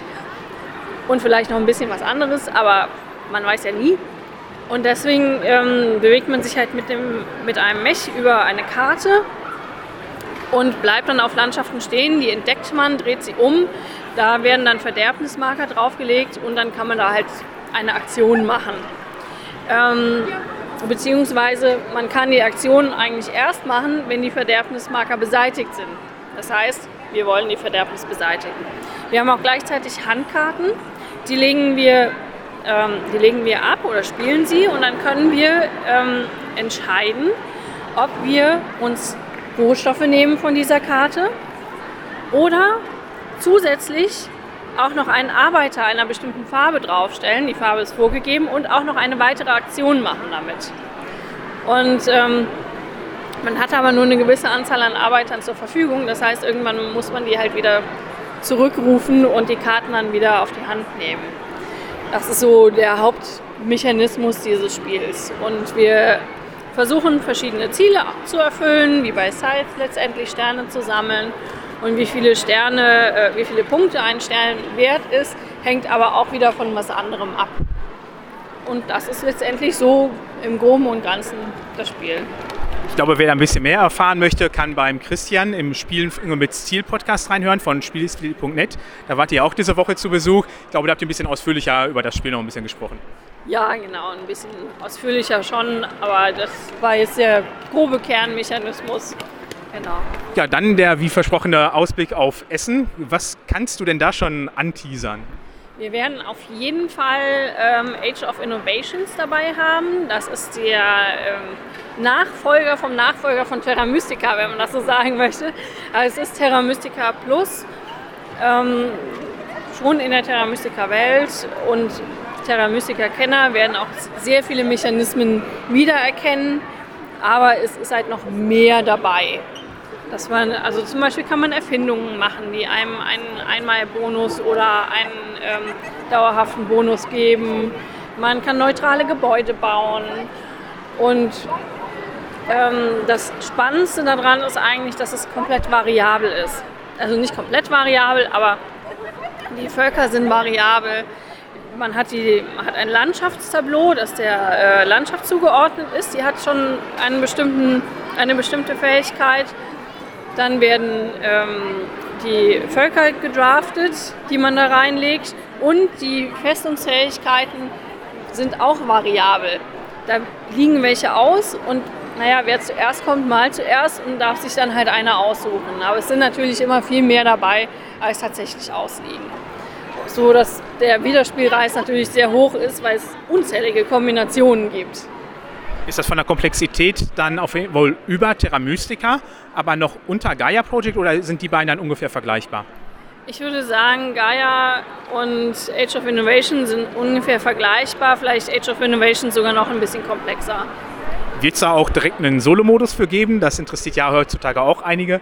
und vielleicht noch ein bisschen was anderes, aber man weiß ja nie. Und deswegen ähm, bewegt man sich halt mit, dem, mit einem Mech über eine Karte und bleibt dann auf Landschaften stehen. Die entdeckt man, dreht sie um. Da werden dann Verderbnismarker draufgelegt und dann kann man da halt eine Aktion machen. Ähm, beziehungsweise man kann die Aktion eigentlich erst machen, wenn die Verderbnismarker beseitigt sind. Das heißt, wir wollen die Verderbnis beseitigen. Wir haben auch gleichzeitig Handkarten, die legen wir, ähm, die legen wir ab oder spielen sie und dann können wir ähm, entscheiden, ob wir uns Rohstoffe nehmen von dieser Karte oder zusätzlich auch noch einen Arbeiter einer bestimmten Farbe draufstellen, die Farbe ist vorgegeben, und auch noch eine weitere Aktion machen damit. Und ähm, man hat aber nur eine gewisse Anzahl an Arbeitern zur Verfügung. Das heißt, irgendwann muss man die halt wieder zurückrufen und die Karten dann wieder auf die Hand nehmen. Das ist so der Hauptmechanismus dieses Spiels. Und wir versuchen verschiedene Ziele zu erfüllen, wie bei Scythe letztendlich Sterne zu sammeln. Und wie viele Sterne, äh, wie viele Punkte ein Stern wert ist, hängt aber auch wieder von was anderem ab. Und das ist letztendlich so im Groben und Ganzen das Spiel. Ich glaube, wer da ein bisschen mehr erfahren möchte, kann beim Christian im Spielen mit Stil Podcast reinhören von spielstil.net. Da wart ihr auch diese Woche zu Besuch. Ich glaube, da habt ihr ein bisschen ausführlicher über das Spiel noch ein bisschen gesprochen. Ja, genau, ein bisschen ausführlicher schon, aber das war jetzt der grobe Kernmechanismus. Genau. Ja, dann der wie versprochene Ausblick auf Essen. Was kannst du denn da schon anteasern? Wir werden auf jeden Fall ähm, Age of Innovations dabei haben. Das ist der ähm, Nachfolger vom Nachfolger von Terra Mystica, wenn man das so sagen möchte. Also es ist Terra Mystica Plus. Ähm, schon in der Terra Mystica Welt und Terra Mystica Kenner werden auch sehr viele Mechanismen wiedererkennen, aber es ist halt noch mehr dabei. Dass man, also zum Beispiel kann man Erfindungen machen, die einem einen Einmalbonus oder einen ähm, dauerhaften Bonus geben. Man kann neutrale Gebäude bauen. Und ähm, das Spannendste daran ist eigentlich, dass es komplett variabel ist. Also nicht komplett variabel, aber die Völker sind variabel. Man hat, die, hat ein Landschaftstableau, das der äh, Landschaft zugeordnet ist. Die hat schon einen bestimmten, eine bestimmte Fähigkeit. Dann werden ähm, die Völker gedraftet, die man da reinlegt. Und die Festungsfähigkeiten sind auch variabel. Da liegen welche aus und naja, wer zuerst kommt, mal zuerst und darf sich dann halt einer aussuchen. Aber es sind natürlich immer viel mehr dabei, als tatsächlich ausliegen. So dass der Wiederspielreiz natürlich sehr hoch ist, weil es unzählige Kombinationen gibt. Ist das von der Komplexität dann auf jeden Fall über Terra Mystica, aber noch unter Gaia Project oder sind die beiden dann ungefähr vergleichbar? Ich würde sagen, Gaia und Age of Innovation sind ungefähr vergleichbar, vielleicht Age of Innovation sogar noch ein bisschen komplexer. Wird es da auch direkt einen Solo-Modus für geben? Das interessiert ja heutzutage auch einige.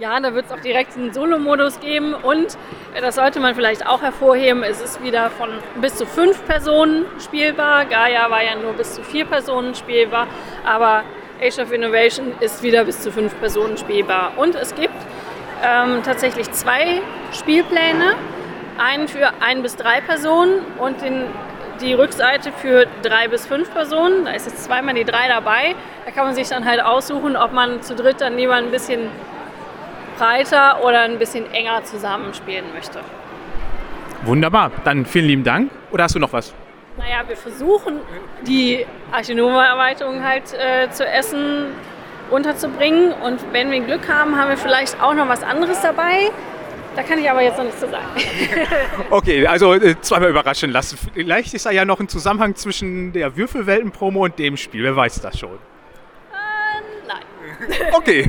Ja, da wird es auch direkt einen Solo-Modus geben und das sollte man vielleicht auch hervorheben, es ist wieder von bis zu fünf Personen spielbar. Gaia war ja nur bis zu vier Personen spielbar, aber Age of Innovation ist wieder bis zu fünf Personen spielbar. Und es gibt ähm, tatsächlich zwei Spielpläne, einen für ein bis drei Personen und den, die Rückseite für drei bis fünf Personen. Da ist jetzt zweimal die drei dabei. Da kann man sich dann halt aussuchen, ob man zu dritt dann lieber ein bisschen breiter oder ein bisschen enger zusammenspielen möchte. Wunderbar, dann vielen lieben Dank. Oder hast du noch was? Naja, wir versuchen die Archinova-Erweiterung halt äh, zu essen unterzubringen und wenn wir Glück haben, haben wir vielleicht auch noch was anderes dabei. Da kann ich aber jetzt noch nichts zu sagen. okay, also äh, zweimal überraschen lassen. Vielleicht ist da ja noch ein Zusammenhang zwischen der Würfelwelten-Promo und dem Spiel. Wer weiß das schon? Okay,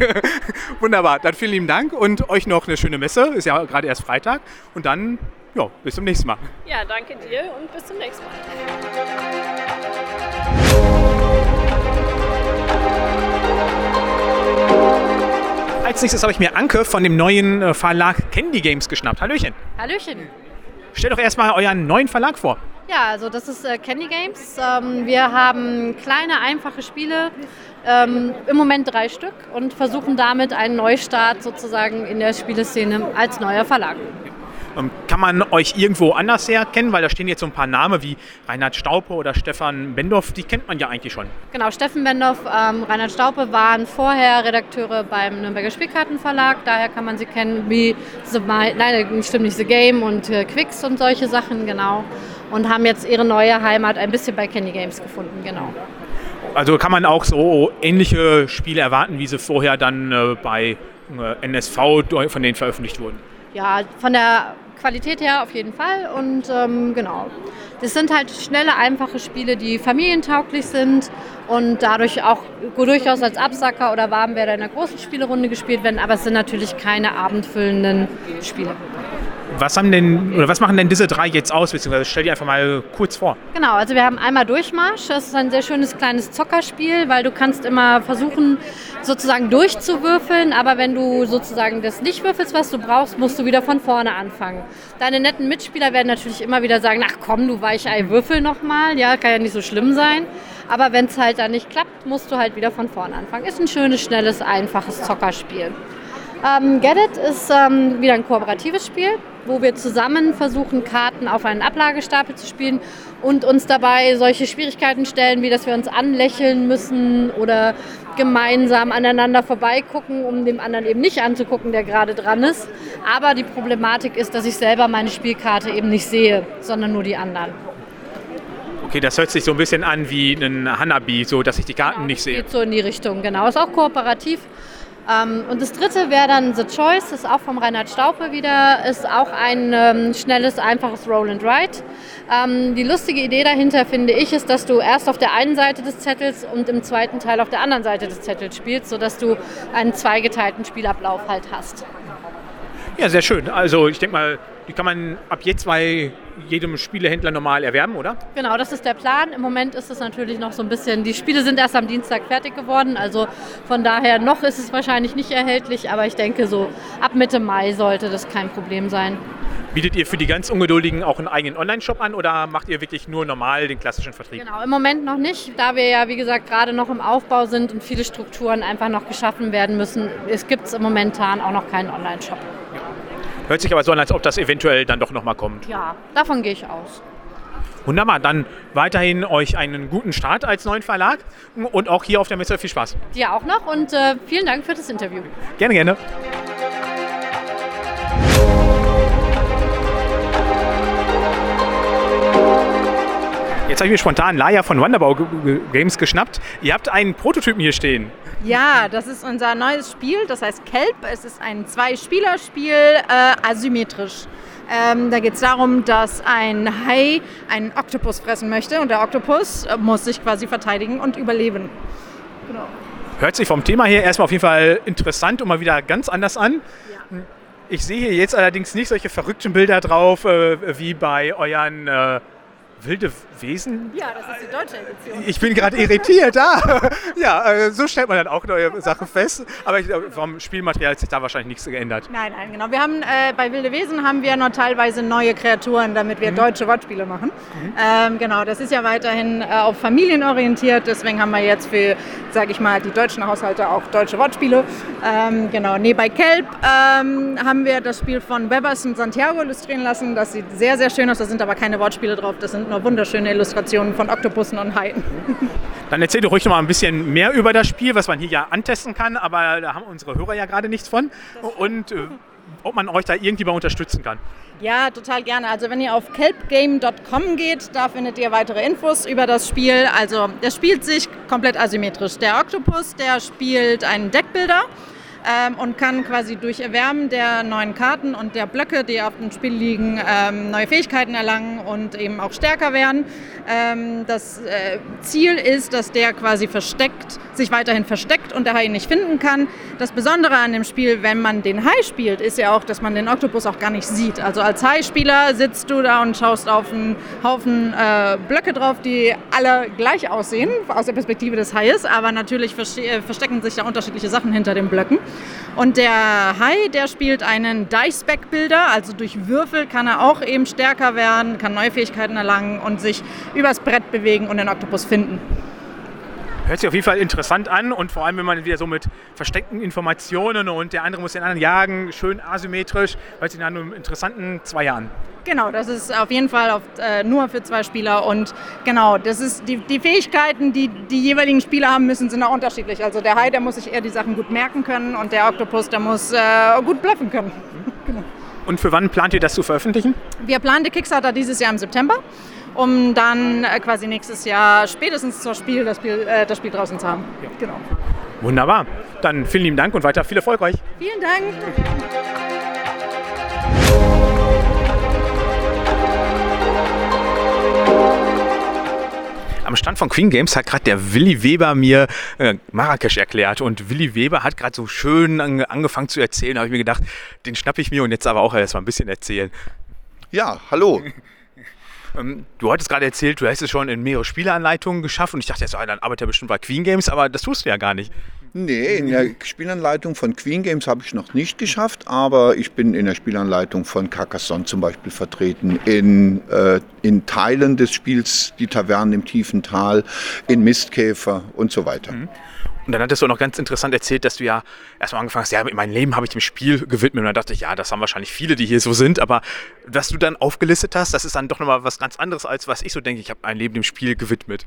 wunderbar. Dann vielen lieben Dank und euch noch eine schöne Messe. Ist ja gerade erst Freitag. Und dann, ja, bis zum nächsten Mal. Ja, danke dir und bis zum nächsten Mal. Als nächstes habe ich mir Anke von dem neuen äh, Verlag Candy Games geschnappt. Hallöchen. Hallöchen. Stellt doch erstmal euren neuen Verlag vor. Ja, also das ist äh, Candy Games. Ähm, wir haben kleine, einfache Spiele, ähm, im Moment drei Stück und versuchen damit einen Neustart sozusagen in der Spieleszene als neuer Verlag. Ähm, kann man euch irgendwo anders herkennen? Weil da stehen jetzt so ein paar Namen wie Reinhard Staupe oder Stefan Bendorf, die kennt man ja eigentlich schon. Genau, Steffen Bendorf, ähm, Reinhard Staupe waren vorher Redakteure beim Nürnberger Spielkartenverlag, daher kann man sie kennen wie The, nein, stimmt nicht, The Game und äh, Quicks und solche Sachen, genau. Und haben jetzt ihre neue Heimat ein bisschen bei Candy Games gefunden, genau. Also kann man auch so ähnliche Spiele erwarten, wie sie vorher dann äh, bei äh, NSV von denen veröffentlicht wurden? Ja, von der Qualität her auf jeden Fall und ähm, genau. Das sind halt schnelle, einfache Spiele, die familientauglich sind und dadurch auch durchaus als Absacker oder Warmwerder in einer großen Spielerunde gespielt werden, aber es sind natürlich keine abendfüllenden Spiele. Was haben denn oder was machen denn diese drei jetzt aus? Beziehungsweise stell dir einfach mal kurz vor. Genau, also wir haben einmal Durchmarsch. Das ist ein sehr schönes kleines Zockerspiel, weil du kannst immer versuchen, sozusagen durchzuwürfeln, aber wenn du sozusagen das nicht würfelst, was du brauchst, musst du wieder von vorne anfangen. Deine netten Mitspieler werden natürlich immer wieder sagen, ach komm, du Weichei, würfel nochmal. Ja, kann ja nicht so schlimm sein. Aber wenn es halt dann nicht klappt, musst du halt wieder von vorne anfangen. Ist ein schönes, schnelles, einfaches Zockerspiel. Ähm, Get It ist ähm, wieder ein kooperatives Spiel, wo wir zusammen versuchen, Karten auf einen Ablagestapel zu spielen und uns dabei solche Schwierigkeiten stellen, wie dass wir uns anlächeln müssen oder gemeinsam aneinander vorbeigucken, um dem anderen eben nicht anzugucken, der gerade dran ist. Aber die Problematik ist, dass ich selber meine Spielkarte eben nicht sehe, sondern nur die anderen. Okay, das hört sich so ein bisschen an wie ein Hanabi, so dass ich die Karten Genau, nicht sehe. Geht so in die Richtung, genau. Ist auch kooperativ. Ähm, und das dritte wäre dann The Choice, ist auch vom Reinhard Staupe wieder, ist auch ein ähm, schnelles, einfaches Roll and Write. Ähm, die lustige Idee dahinter, finde ich, ist, dass du erst auf der einen Seite des Zettels und im zweiten Teil auf der anderen Seite des Zettels spielst, sodass du einen zweigeteilten Spielablauf halt hast. Ja, sehr schön. Also ich denke mal, die kann man ab jetzt bei jedem Spielehändler normal erwerben, oder? Genau, das ist der Plan. Im Moment ist es natürlich noch so ein bisschen, die Spiele sind erst am Dienstag fertig geworden, also von daher noch ist es wahrscheinlich nicht erhältlich, aber ich denke so ab Mitte Mai sollte das kein Problem sein. Bietet ihr für die ganz Ungeduldigen auch einen eigenen Online-Shop an oder macht ihr wirklich nur normal den klassischen Vertrieb? Genau, im Moment noch nicht, da wir ja wie gesagt gerade noch im Aufbau sind und viele Strukturen einfach noch geschaffen werden müssen. Es gibt es momentan auch noch keinen Online-Shop. Hört sich aber so an, als ob das eventuell dann doch nochmal kommt. Ja, davon gehe ich aus. Wunderbar, dann weiterhin euch einen guten Start als neuen Verlag und auch hier auf der Messe viel Spaß. Dir auch noch und äh, vielen Dank für das Interview. Gerne, gerne. Jetzt habe ich mir spontan Laia von Wonderbau Games geschnappt. Ihr habt einen Prototypen hier stehen. Ja, das ist unser neues Spiel, das heißt Kelp. Es ist ein Zwei-Spieler-Spiel, äh, asymmetrisch. Ähm, da geht es darum, dass ein Hai einen Oktopus fressen möchte und der Oktopus muss sich quasi verteidigen und überleben. Hört sich vom Thema her erstmal auf jeden Fall interessant und mal wieder ganz anders an. Ich sehe hier jetzt allerdings nicht solche verrückten Bilder drauf äh, wie bei euren äh, wilde Wesen. Ja, das ist die deutsche Edition. Ich bin gerade irritiert. Ah. Ja, äh, so stellt man dann auch neue Sachen fest. Aber ich, glaube, vom Spielmaterial hat sich da wahrscheinlich nichts geändert. Nein, nein, genau. Wir haben äh, bei Wilde Wesen haben wir noch teilweise neue Kreaturen, damit wir deutsche Wortspiele machen. Ähm, genau, das ist ja weiterhin äh, auf Familien orientiert, deswegen haben wir jetzt für, sage ich mal, die deutschen Haushalte auch deutsche Wortspiele. Ähm, genau, nee, bei Kelp ähm, haben wir das Spiel von Webers und Santiago illustrieren lassen. Das sieht sehr, sehr schön aus. Da sind aber keine Wortspiele drauf. Das sind nur wunderschöne Illustrationen von Oktopussen und Haien. Dann erzähl doch ruhig noch mal ein bisschen mehr über das Spiel, was man hier ja antesten kann. Aber da haben unsere Hörer ja gerade nichts von. Und äh, ob man euch da irgendwie bei unterstützen kann. Ja, total gerne. Also wenn ihr auf kelpgame.com geht, da findet ihr weitere Infos über das Spiel. Also das spielt sich komplett asymmetrisch. Der Oktopus, der spielt einen Deckbilder ähm, und kann quasi durch Erwärmen der neuen Karten und der Blöcke, die auf dem Spiel liegen, ähm, neue Fähigkeiten erlangen und eben auch stärker werden. Ähm, das äh, Ziel ist, dass der quasi versteckt, sich weiterhin versteckt und der Hai ihn nicht finden kann. Das Besondere an dem Spiel, wenn man den Hai spielt, ist ja auch, dass man den Oktopus auch gar nicht sieht. Also als Hai-Spieler sitzt du da und schaust auf einen Haufen äh, Blöcke drauf, die alle gleich aussehen, aus der Perspektive des Haies, aber natürlich äh, verstecken sich da unterschiedliche Sachen hinter den Blöcken. Und der Hai, der spielt einen Dice-Back-Bilder, also durch Würfel kann er auch eben stärker werden, kann neue Fähigkeiten erlangen und sich übers Brett bewegen und den Oktopus finden. Hört sich auf jeden Fall interessant an und vor allem, wenn man wieder so mit versteckten Informationen und der andere muss den anderen jagen, schön asymmetrisch, hört sich nach einem interessanten Zweier an. Genau, das ist auf jeden Fall auf, äh, nur für zwei Spieler und genau, das ist die, die Fähigkeiten, die die jeweiligen Spieler haben müssen, sind auch unterschiedlich. Also der Hai, der muss sich eher die Sachen gut merken können und der Oktopus, der muss äh, gut bluffen können. Und für wann plant ihr das zu veröffentlichen? Wir planen die Kickstarter dieses Jahr im September, um dann äh, quasi nächstes Jahr spätestens zur Spiel das Spiel, äh, das Spiel draußen zu haben. Genau. Wunderbar. Dann vielen lieben Dank und weiter viel Erfolg euch. Vielen Dank. Stand von Queen Games hat gerade der Willi Weber mir äh, Marrakesch erklärt und Willi Weber hat gerade so schön an, angefangen zu erzählen. Da habe ich mir gedacht, den schnappe ich mir und jetzt aber auch erst mal ein bisschen erzählen. Ja, hallo. Ähm, du hattest gerade erzählt, du hast es schon in mehrere Spieleanleitungen geschafft und ich dachte jetzt, dann arbeitet er bestimmt bei Queen Games, aber das tust du ja gar nicht. Nee, in der Spielanleitung von Queen Games habe ich noch nicht geschafft, aber ich bin in der Spielanleitung von Carcassonne zum Beispiel vertreten, in, äh, in Teilen des Spiels, die Tavernen im tiefen Tal, in Mistkäfer und so weiter. Mhm. Und dann hattest du auch noch ganz interessant erzählt, dass du ja erstmal angefangen hast, ja, mein Leben habe ich dem Spiel gewidmet. Und dann dachte ich, ja, das haben wahrscheinlich viele, die hier so sind. Aber was du dann aufgelistet hast, das ist dann doch nochmal was ganz anderes, als was ich so denke, ich habe mein Leben dem Spiel gewidmet.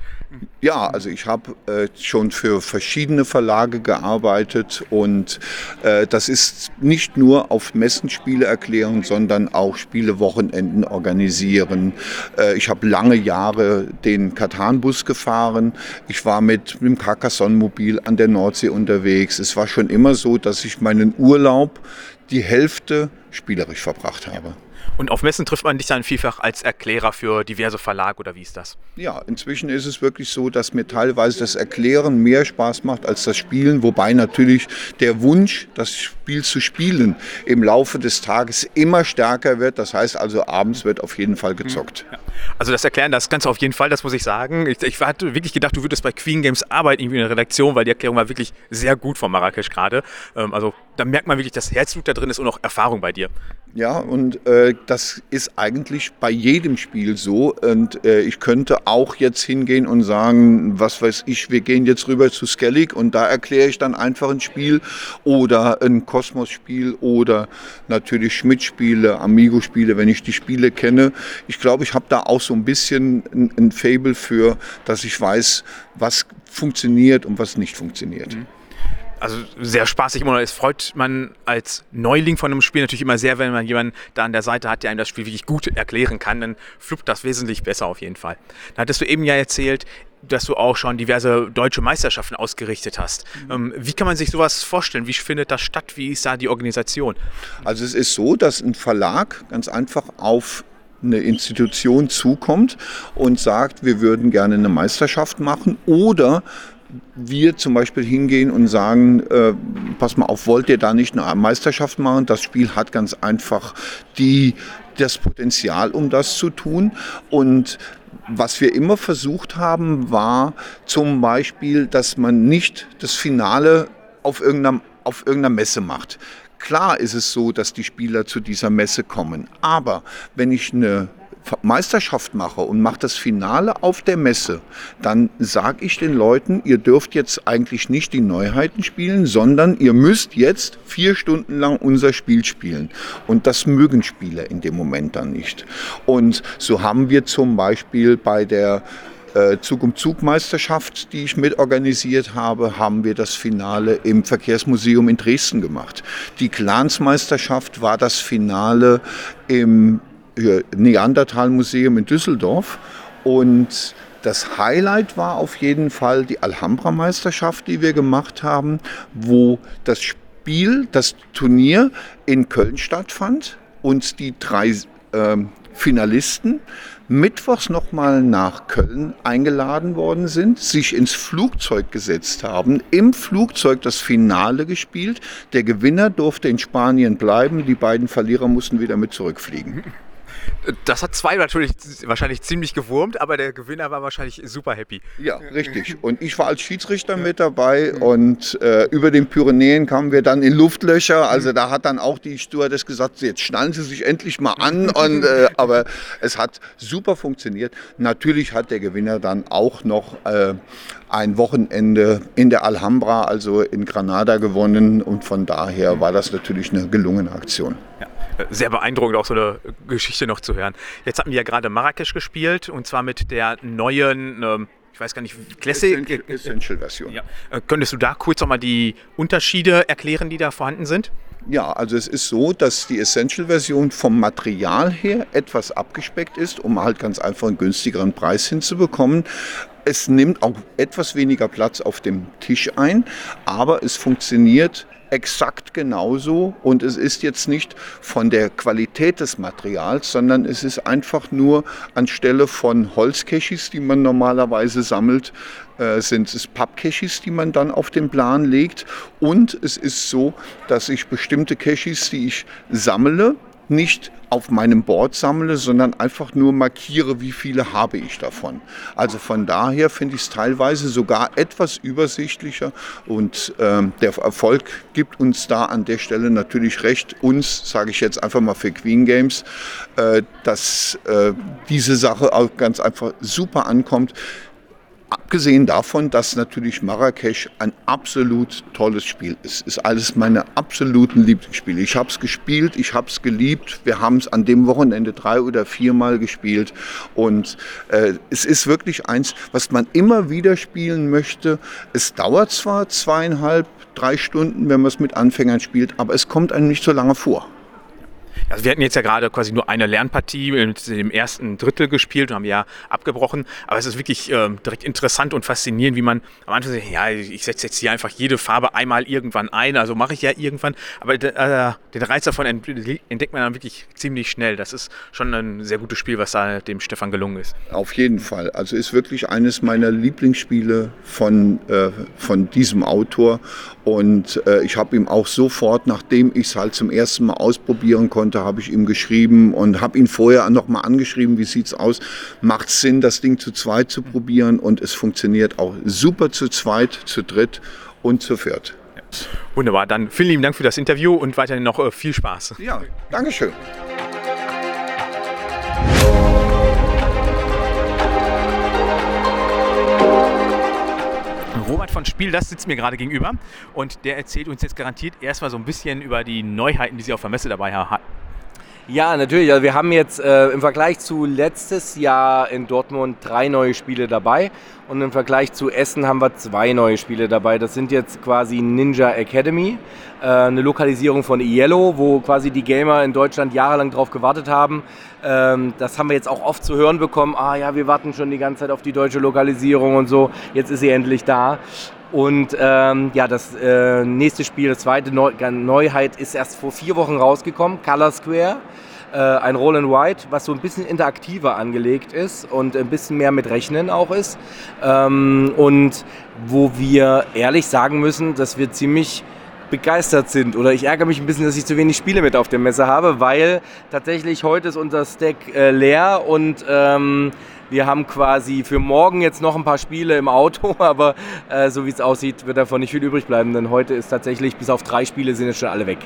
Ja, also ich habe äh, schon für verschiedene Verlage gearbeitet und äh, das ist nicht nur auf Messen Spiele erklären, sondern auch Spielewochenenden organisieren. Äh, ich habe lange Jahre den Katan-Bus gefahren. Ich war mit, mit dem Carcassonne-Mobil an der Nordsee unterwegs. Es war schon immer so, dass ich meinen Urlaub die Hälfte spielerisch verbracht habe. Und auf Messen trifft man dich dann vielfach als Erklärer für diverse Verlage oder wie ist das? Ja, inzwischen ist es wirklich so, dass mir teilweise das Erklären mehr Spaß macht als das Spielen, wobei natürlich der Wunsch, das Spiel zu spielen, im Laufe des Tages immer stärker wird. Das heißt also, abends wird auf jeden Fall gezockt. Ja. Also das Erklären, das Ganze auf jeden Fall, das muss ich sagen. Ich, ich hatte wirklich gedacht, du würdest bei Queen Games arbeiten, irgendwie in der Redaktion, weil die Erklärung war wirklich sehr gut von Marrakesch gerade. Ähm, also da merkt man wirklich, dass Herzblut da drin ist und auch Erfahrung bei dir. Ja, und äh, das ist eigentlich bei jedem Spiel so. Und äh, ich könnte auch jetzt hingehen und sagen, was weiß ich, wir gehen jetzt rüber zu Skellig und da erkläre ich dann einfach ein Spiel oder ein Kosmos-Spiel oder natürlich Schmidt-Spiele, Amigo-Spiele, wenn ich die Spiele kenne. Ich glaube, ich habe da auch so ein bisschen ein, ein Fable für, dass ich weiß, was funktioniert und was nicht funktioniert. Mhm also sehr spaßig immer. Es freut man als Neuling von einem Spiel natürlich immer sehr, wenn man jemanden da an der Seite hat, der einem das Spiel wirklich gut erklären kann. Dann fluppt das wesentlich besser auf jeden Fall. Da hattest du eben ja erzählt, dass du auch schon diverse deutsche Meisterschaften ausgerichtet hast. Mhm. Ähm, wie kann man sich sowas vorstellen? Wie findet das statt? Wie ist da die Organisation? Also es ist so, dass ein Verlag ganz einfach auf eine Institution zukommt und sagt, wir würden gerne eine Meisterschaft machen oder wir zum Beispiel hingehen und sagen, äh, pass mal auf, wollt ihr da nicht eine Meisterschaft machen? Das Spiel hat ganz einfach die, das Potenzial, um das zu tun. Und was wir immer versucht haben, war zum Beispiel, dass man nicht das Finale auf irgendeiner, auf irgendeiner Messe macht. Klar ist es so, dass die Spieler zu dieser Messe kommen. Aber wenn ich eine Meisterschaft mache und mache das Finale auf der Messe, dann sage ich den Leuten, ihr dürft jetzt eigentlich nicht die Neuheiten spielen, sondern ihr müsst jetzt vier Stunden lang unser Spiel spielen. Und das mögen Spieler in dem Moment dann nicht. Und so haben wir zum Beispiel bei der Zug um Zug Meisterschaft, die ich mitorganisiert habe, haben wir das Finale im Verkehrsmuseum in Dresden gemacht. Die Clansmeisterschaft war das Finale im Neandertal-Museum in Düsseldorf. Und das Highlight war auf jeden Fall die Alhambra-Meisterschaft, die wir gemacht haben, wo das Spiel, das Turnier in Köln stattfand und die drei äh, Finalisten mittwochs nochmal nach Köln eingeladen worden sind, sich ins Flugzeug gesetzt haben, im Flugzeug das Finale gespielt. Der Gewinner durfte in Spanien bleiben, die beiden Verlierer mussten wieder mit zurückfliegen. Das hat zwei natürlich wahrscheinlich ziemlich gewurmt, aber der Gewinner war wahrscheinlich super happy. Ja, richtig. Und ich war als Schiedsrichter mit dabei und äh, über den Pyrenäen kamen wir dann in Luftlöcher. Also da hat dann auch die Stewardess gesagt, jetzt schnallen Sie sich endlich mal an. Und, äh, aber es hat super funktioniert. Natürlich hat der Gewinner dann auch noch äh, ein Wochenende in der Alhambra, also in Granada gewonnen. Und von daher war das natürlich eine gelungene Aktion. Ja sehr beeindruckend, auch so eine Geschichte noch zu hören. Jetzt hatten wir ja gerade Marrakesch gespielt und zwar mit der neuen, ähm, ich weiß gar nicht, Classic Essential Version. Ja. Äh, könntest du da kurz nochmal die Unterschiede erklären, die da vorhanden sind? Ja, also es ist so, dass die Essential-Version vom Material her etwas abgespeckt ist, um halt ganz einfach einen günstigeren Preis hinzubekommen. Es nimmt auch etwas weniger Platz auf dem Tisch ein, aber es funktioniert exakt genauso. Und es ist jetzt nicht von der Qualität des Materials, sondern es ist einfach nur anstelle von Holzkechis, die man normalerweise sammelt, äh, sind es Pappkechis, die man dann auf den Plan legt. Und es ist so, dass ich bestimmte Kechis, die ich sammle, nicht auf meinem Board sammle, sondern einfach nur markiere, wie viele habe ich davon. Also von daher finde ich es teilweise sogar etwas übersichtlicher und ähm, der Erfolg gibt uns da an der Stelle natürlich recht, uns, sage ich jetzt einfach mal für Queen Games, äh, dass äh, diese Sache auch ganz einfach super ankommt. Abgesehen davon, dass natürlich Marrakesch ein absolut tolles Spiel ist. Ist alles meine absoluten Lieblingsspiele. Ich habe es gespielt, ich habe es geliebt. Wir haben es an dem Wochenende drei oder viermal gespielt. Und äh, es ist wirklich eins, was man immer wieder spielen möchte. Es dauert zwar zweieinhalb, drei Stunden, wenn man es mit Anfängern spielt, aber es kommt einem nicht so lange vor. Also wir hatten jetzt ja gerade quasi nur eine Lernpartie mit dem ersten Drittel gespielt und haben ja abgebrochen. Aber es ist wirklich äh, direkt interessant und faszinierend, wie man am Anfang sagt, ja, ich setze jetzt hier einfach jede Farbe einmal irgendwann ein, also mache ich ja irgendwann. Aber äh, den Reiz davon entdeckt man dann wirklich ziemlich schnell. Das ist schon ein sehr gutes Spiel, was da dem Stefan gelungen ist. Auf jeden Fall. Also ist wirklich eines meiner Lieblingsspiele von, äh, von diesem Autor. Und äh, ich habe ihm auch sofort, nachdem ich es halt zum ersten Mal ausprobieren konnte, habe ich ihm geschrieben und habe ihn vorher nochmal angeschrieben, wie sieht es aus? Macht es Sinn, das Ding zu zweit zu probieren? Und es funktioniert auch super zu zweit, zu dritt und zu viert. Wunderbar, dann vielen lieben Dank für das Interview und weiterhin noch äh, viel Spaß. Ja, Dankeschön. Robert von Spiel, das sitzt mir gerade gegenüber und der erzählt uns jetzt garantiert erstmal so ein bisschen über die Neuheiten, die Sie auf der Messe dabei haben. Ja, natürlich. Also wir haben jetzt äh, im Vergleich zu letztes Jahr in Dortmund drei neue Spiele dabei und im Vergleich zu Essen haben wir zwei neue Spiele dabei. Das sind jetzt quasi Ninja Academy, äh, eine Lokalisierung von Yellow, wo quasi die Gamer in Deutschland jahrelang drauf gewartet haben. Ähm, das haben wir jetzt auch oft zu hören bekommen. Ah ja, wir warten schon die ganze Zeit auf die deutsche Lokalisierung und so. Jetzt ist sie endlich da. Und ähm, ja, das äh, nächste Spiel, das zweite Neu Neuheit, ist erst vor vier Wochen rausgekommen, Color Square. Äh, ein Roll and White, was so ein bisschen interaktiver angelegt ist und ein bisschen mehr mit Rechnen auch ist. Ähm, und wo wir ehrlich sagen müssen, dass wir ziemlich begeistert sind. Oder ich ärgere mich ein bisschen, dass ich zu wenig Spiele mit auf der Messe habe, weil tatsächlich heute ist unser Stack äh, leer und ähm, wir haben quasi für morgen jetzt noch ein paar Spiele im Auto, aber äh, so wie es aussieht, wird davon nicht viel übrig bleiben, denn heute ist tatsächlich bis auf drei Spiele sind jetzt schon alle weg.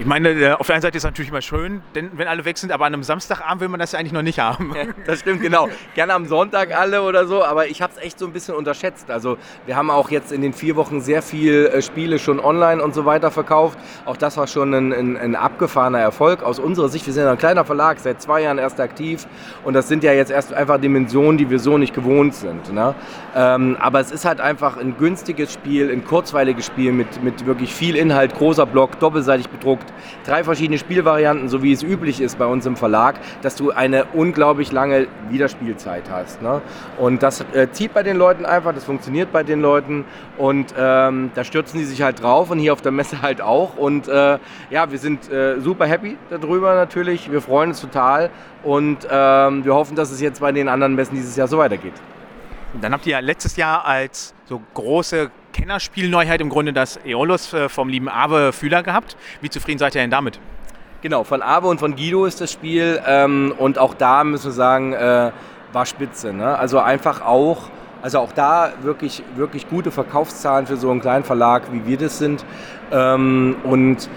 Ich meine, äh, auf der einen Seite ist es natürlich immer schön, denn wenn alle weg sind, aber an einem Samstagabend will man das ja eigentlich noch nicht haben. Ja, das stimmt, genau. Gerne am Sonntag alle oder so, aber ich habe es echt so ein bisschen unterschätzt. Also wir haben auch jetzt in den vier Wochen sehr viele äh, Spiele schon online und so weiter verkauft. Auch das war schon ein, ein, ein abgefahrener Erfolg aus unserer Sicht. Wir sind ein kleiner Verlag, seit zwei Jahren erst aktiv und das sind ja jetzt erst einfach Dimensionen, die wir so nicht gewohnt sind. Ne? Ähm, aber es ist halt einfach ein günstiges Spiel, ein kurzweiliges Spiel mit, mit wirklich viel Inhalt, großer Block, doppelseitig bedruckt drei verschiedene Spielvarianten, so wie es üblich ist bei uns im Verlag, dass du eine unglaublich lange Wiederspielzeit hast. Ne? Und das äh, zieht bei den Leuten einfach, das funktioniert bei den Leuten und ähm, da stürzen die sich halt drauf und hier auf der Messe halt auch. Und äh, ja, wir sind äh, super happy darüber natürlich. Wir freuen uns total und ähm, wir hoffen, dass es jetzt bei den anderen Messen dieses Jahr so weitergeht. Dann habt ihr ja letztes Jahr als so große Kennerspielneuheit im Grunde das Eolus äh, vom lieben Awe Fühler gehabt. Wie zufrieden seid ihr denn damit? Genau, von Awe und von Guido ist das Spiel ähm, und auch da müssen wir sagen, äh, war spitze. Ne? Also einfach auch, also auch da wirklich, wirklich gute Verkaufszahlen für so einen kleinen Verlag, wie wir das sind. Ähm, und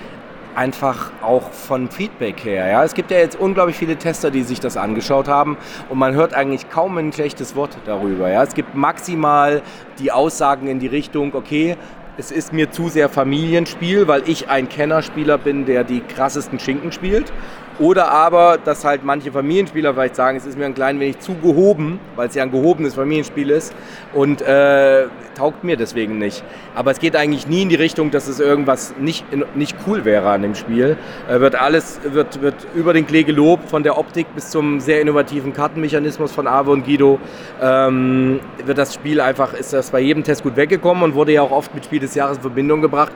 einfach auch von Feedback her. Ja? Es gibt ja jetzt unglaublich viele Tester, die sich das angeschaut haben und man hört eigentlich kaum ein schlechtes Wort darüber. Ja? Es gibt maximal die Aussagen in die Richtung, okay, es ist mir zu sehr Familienspiel, weil ich ein Kennerspieler bin, der die krassesten Schinken spielt. Oder aber, dass halt manche Familienspieler vielleicht sagen, es ist mir ein klein wenig zu gehoben, weil es ja ein gehobenes Familienspiel ist und äh, taugt mir deswegen nicht. Aber es geht eigentlich nie in die Richtung, dass es irgendwas nicht, nicht cool wäre an dem Spiel. Äh, wird alles wird, wird über den Klee gelobt, von der Optik bis zum sehr innovativen Kartenmechanismus von Ave und Guido. Ähm, wird das Spiel einfach, ist das bei jedem Test gut weggekommen und wurde ja auch oft mit Spiel des Jahres in Verbindung gebracht.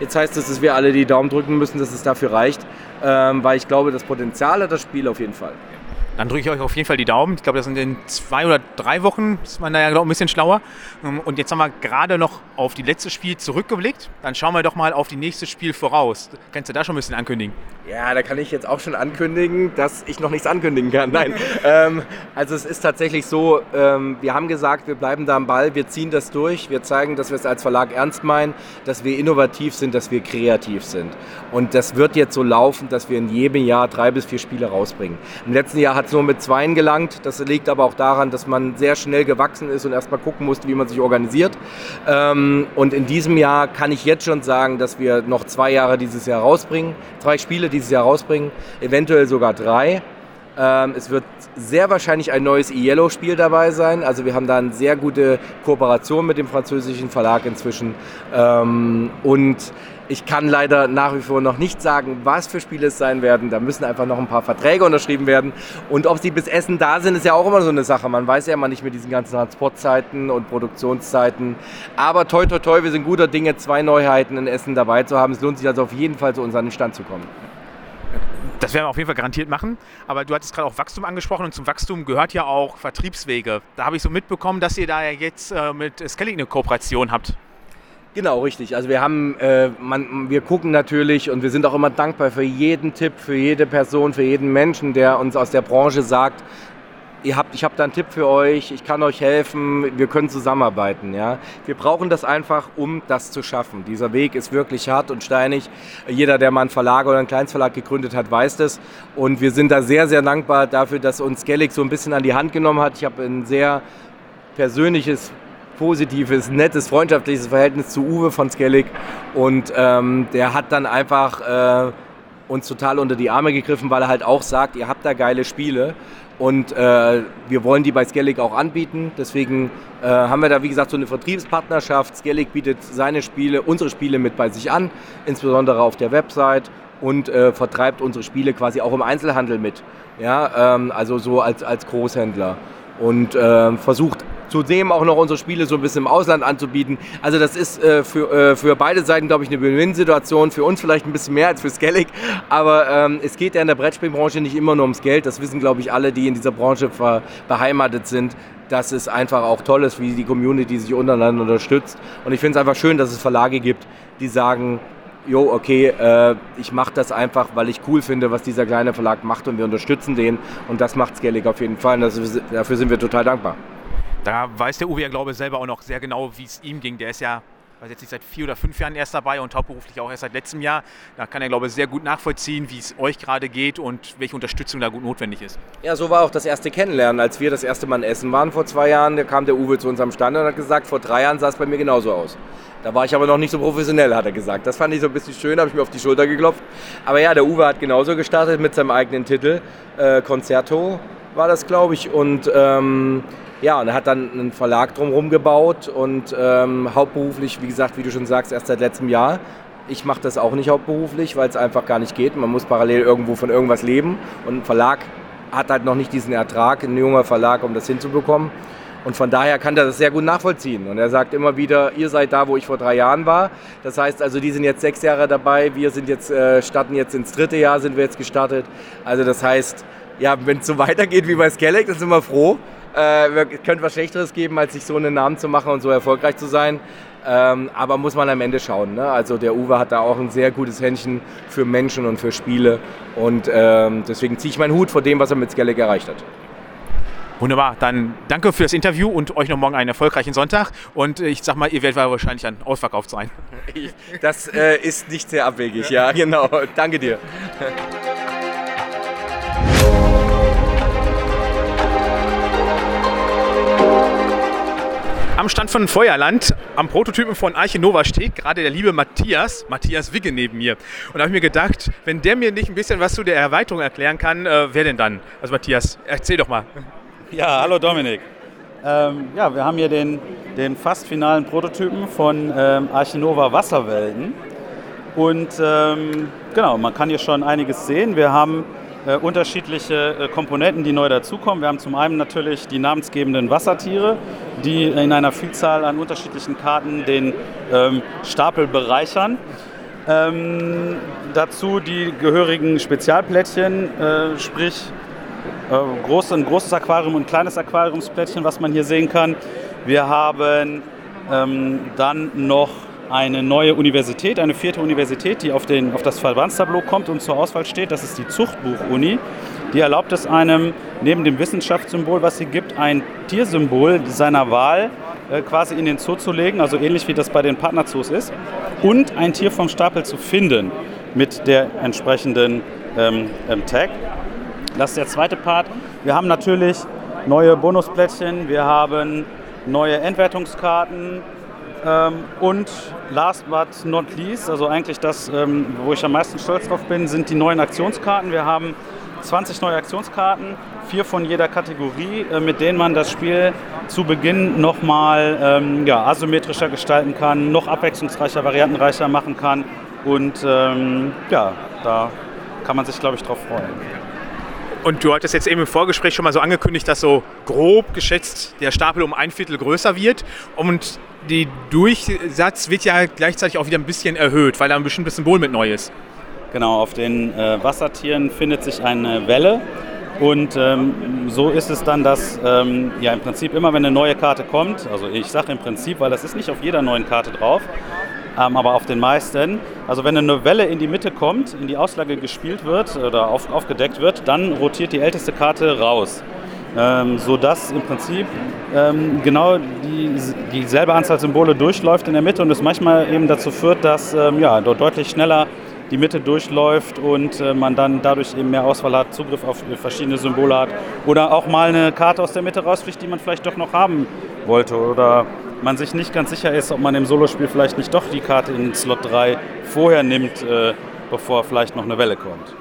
Jetzt heißt es, dass wir alle die Daumen drücken müssen, dass es dafür reicht, ähm, weil ich glaube, das Potenzial hat das Spiel auf jeden Fall. Dann drücke ich euch auf jeden Fall die Daumen. Ich glaube, das sind in zwei oder drei Wochen, ist man da ja glaub, ein bisschen schlauer. Ähm, und jetzt haben wir gerade noch auf die letzte Spiel zurückgeblickt. Dann schauen wir doch mal auf die nächste Spiel voraus. Kannst du da schon ein bisschen ankündigen? Ja, da kann ich jetzt auch schon ankündigen, dass ich noch nichts ankündigen kann. Nein, ähm, also es ist tatsächlich so, ähm, wir haben gesagt, wir bleiben da am Ball, wir ziehen das durch, wir zeigen, dass wir es als Verlag ernst meinen, dass wir innovativ sind, dass wir kreativ sind. Und das wird jetzt so laufen, dass wir in jedem Jahr drei bis vier Spiele rausbringen. Im letzten Jahr hat es nur mit zweien gelangt, das liegt aber auch daran, dass man sehr schnell gewachsen ist und erstmal gucken musste, wie man sich organisiert. Ähm, und in diesem Jahr kann ich jetzt schon sagen, dass wir noch zwei Jahre dieses Jahr rausbringen, zwei Spiele, die dieses Jahr rausbringen, eventuell sogar drei. Ähm, es wird sehr wahrscheinlich ein neues E-Yellow-Spiel dabei sein. Also wir haben da eine sehr gute Kooperation mit dem französischen Verlag inzwischen. Ähm, und ich kann leider nach wie vor noch nicht sagen, was für Spiele es sein werden. Da müssen einfach noch ein paar Verträge unterschrieben werden. Und ob sie bis Essen da sind, ist ja auch immer so eine Sache. Man weiß ja immer nicht mit diesen ganzen Transportzeiten und Produktionszeiten. Aber toi, toi, toi, wir sind guter Dinge, zwei Neuheiten in Essen dabei zu haben. Es lohnt sich also auf jeden Fall zu unserem Stand zu kommen. Das werden wir auf jeden Fall garantiert machen. Aber du hattest gerade auch Wachstum angesprochen und zum Wachstum gehört ja auch Vertriebswege. Da habe ich so mitbekommen, dass ihr da ja jetzt äh, mit Skellig eine Kooperation habt. Genau, richtig. Also wir haben, äh, man, wir gucken natürlich und wir sind auch immer dankbar für jeden Tipp, für jede Person, für jeden Menschen, der uns aus der Branche sagt, ihr habt, ich habe da einen Tipp für euch, ich kann euch helfen, wir können zusammenarbeiten. Ja? Wir brauchen das einfach, um das zu schaffen. Dieser Weg ist wirklich hart und steinig. Jeder, der mal einen Verlag oder einen Kleinstverlag gegründet hat, weiß das. Und wir sind da sehr, sehr dankbar dafür, dass uns Skellig so ein bisschen an die Hand genommen hat. Ich habe ein sehr persönliches positives, nettes, freundschaftliches Verhältnis zu Uwe von Skellig und ähm, der hat dann einfach äh, uns total unter die Arme gegriffen, weil er halt auch sagt, ihr habt da geile Spiele und äh, wir wollen die bei Skellig auch anbieten. Deswegen äh, haben wir da, wie gesagt, so eine Vertriebspartnerschaft. Skellig bietet seine Spiele, unsere Spiele mit bei sich an, insbesondere auf der Website und äh, vertreibt unsere Spiele quasi auch im Einzelhandel mit. Ja, ähm, also so als, als Großhändler. Und äh, versucht zudem auch noch unsere Spiele so ein bisschen im Ausland anzubieten. Also das ist äh, für, äh, für beide Seiten, glaube ich, eine Win-Win-Situation. Für uns vielleicht ein bisschen mehr als für Skellig. Aber ähm, es geht ja in der Brettspielbranche nicht immer nur ums Geld. Das wissen, glaube ich, alle, die in dieser Branche beheimatet sind dass es einfach auch toll ist, wie die Community sich untereinander unterstützt. Und ich finde es einfach schön, dass es Verlage gibt, die sagen, jo, okay, äh, ich mache das einfach, weil ich cool finde, was dieser kleine Verlag macht und wir unterstützen den. Und das macht Skellig auf jeden Fall. Und dafür sind wir total dankbar. Da weiß der Uwe ja, glaube ich, selber auch noch sehr genau, wie es ihm ging. Der ist ja weiß jetzt nicht seit vier oder fünf Jahren erst dabei und hauptberuflich auch erst seit letztem Jahr. Da kann er, glaube ich, sehr gut nachvollziehen, wie es euch gerade geht und welche Unterstützung da gut notwendig ist. Ja, so war auch das erste Kennenlernen. Als wir das erste Mal in Essen waren vor zwei Jahren, da kam der Uwe zu unserem Stand und hat gesagt, vor drei Jahren sah es bei mir genauso aus. Da war ich aber noch nicht so professionell, hat er gesagt. Das fand ich so ein bisschen schön, habe ich mir auf die Schulter geklopft. Aber ja, der Uwe hat genauso gestartet mit seinem eigenen Titel. Äh, Concerto war das, glaube ich. Und ähm, ja, und er hat dann einen Verlag drumherum gebaut und ähm, hauptberuflich, wie gesagt, wie du schon sagst, erst seit letztem Jahr. Ich mache das auch nicht hauptberuflich, weil es einfach gar nicht geht. Man muss parallel irgendwo von irgendwas leben und ein Verlag hat halt noch nicht diesen Ertrag, ein junger Verlag, um das hinzubekommen. Und von daher kann er das sehr gut nachvollziehen. Und er sagt immer wieder, ihr seid da, wo ich vor drei Jahren war. Das heißt also, die sind jetzt sechs Jahre dabei, wir sind jetzt, äh, starten jetzt ins dritte Jahr, sind wir jetzt gestartet. Also das heißt, ja, wenn es so weitergeht wie bei Skellig, dann sind wir froh. Äh, könnte was Schlechteres geben, als sich so einen Namen zu machen und so erfolgreich zu sein. Ähm, aber muss man am Ende schauen. Ne? Also der Uwe hat da auch ein sehr gutes Händchen für Menschen und für Spiele. Und ähm, deswegen ziehe ich meinen Hut vor dem, was er mit Skellig erreicht hat. Wunderbar, dann danke für das Interview und euch noch morgen einen erfolgreichen Sonntag. Und ich sag mal, ihr werdet wahrscheinlich dann ausverkauft sein. Das äh, ist nicht sehr abwegig, ja, genau. Danke dir. Am Stand von Feuerland am Prototypen von Arche Nova steht gerade der liebe Matthias, Matthias Wigge neben mir. Und da habe ich mir gedacht, wenn der mir nicht ein bisschen was zu der Erweiterung erklären kann, äh, wer denn dann? Also Matthias, erzähl doch mal. Ja, hallo Dominik. Ähm, ja, wir haben hier den, den fast finalen Prototypen von ähm, Archinova Wasserwelten. Und ähm, genau, man kann hier schon einiges sehen. Wir haben äh, unterschiedliche äh, Komponenten, die neu dazukommen. Wir haben zum einen natürlich die namensgebenden Wassertiere, die in einer Vielzahl an unterschiedlichen Karten den ähm, Stapel bereichern. Ähm, dazu die gehörigen Spezialplättchen, äh, sprich äh, groß, ein großes Aquarium und ein kleines Aquariumsplättchen, was man hier sehen kann. Wir haben ähm, dann noch eine neue Universität, eine vierte Universität, die auf, den, auf das Verbandstableau kommt und zur Auswahl steht. Das ist die Zuchtbuch-Uni. Die erlaubt es einem, neben dem Wissenschaftssymbol, was sie gibt, ein Tiersymbol seiner Wahl äh, quasi in den Zoo zu legen, also ähnlich wie das bei den Partnerzoos ist, und ein Tier vom Stapel zu finden mit der entsprechenden ähm, ähm, Tag. Das ist der zweite Part. Wir haben natürlich neue Bonusplättchen, wir haben neue Endwertungskarten und last but not least, also eigentlich das, ähm, wo ich am meisten stolz drauf bin, sind die neuen Aktionskarten. Wir haben 20 neue Aktionskarten, vier von jeder Kategorie, äh, mit denen man das Spiel zu Beginn nochmal ähm, ja, asymmetrischer gestalten kann, noch abwechslungsreicher, variantenreicher machen kann. Und ähm, ja, da kann man sich, glaube ich, drauf freuen. Und du hattest jetzt eben im Vorgespräch schon mal so angekündigt, dass so grob geschätzt der Stapel um ein Viertel größer wird. Und der Durchsatz wird ja gleichzeitig auch wieder ein bisschen erhöht, weil da ein bestimmtes Symbol mit neu ist. Genau, auf den äh, Wassertieren findet sich eine Welle. Und ähm, so ist es dann, dass ähm, ja im Prinzip immer, wenn eine neue Karte kommt, also ich sage im Prinzip, weil das ist nicht auf jeder neuen Karte drauf, aber auf den meisten. Also wenn eine Welle in die Mitte kommt, in die Auslage gespielt wird oder auf, aufgedeckt wird, dann rotiert die älteste Karte raus. Ähm, sodass im Prinzip ähm, genau die, dieselbe Anzahl Symbole durchläuft in der Mitte und es manchmal eben dazu führt, dass ähm, ja, dort deutlich schneller die Mitte durchläuft und äh, man dann dadurch eben mehr Auswahl hat, Zugriff auf verschiedene Symbole hat oder auch mal eine Karte aus der Mitte rausfliegt, die man vielleicht doch noch haben wollte oder man sich nicht ganz sicher ist, ob man im Solospiel vielleicht nicht doch die Karte in Slot 3 vorher nimmt, äh, bevor vielleicht noch eine Welle kommt.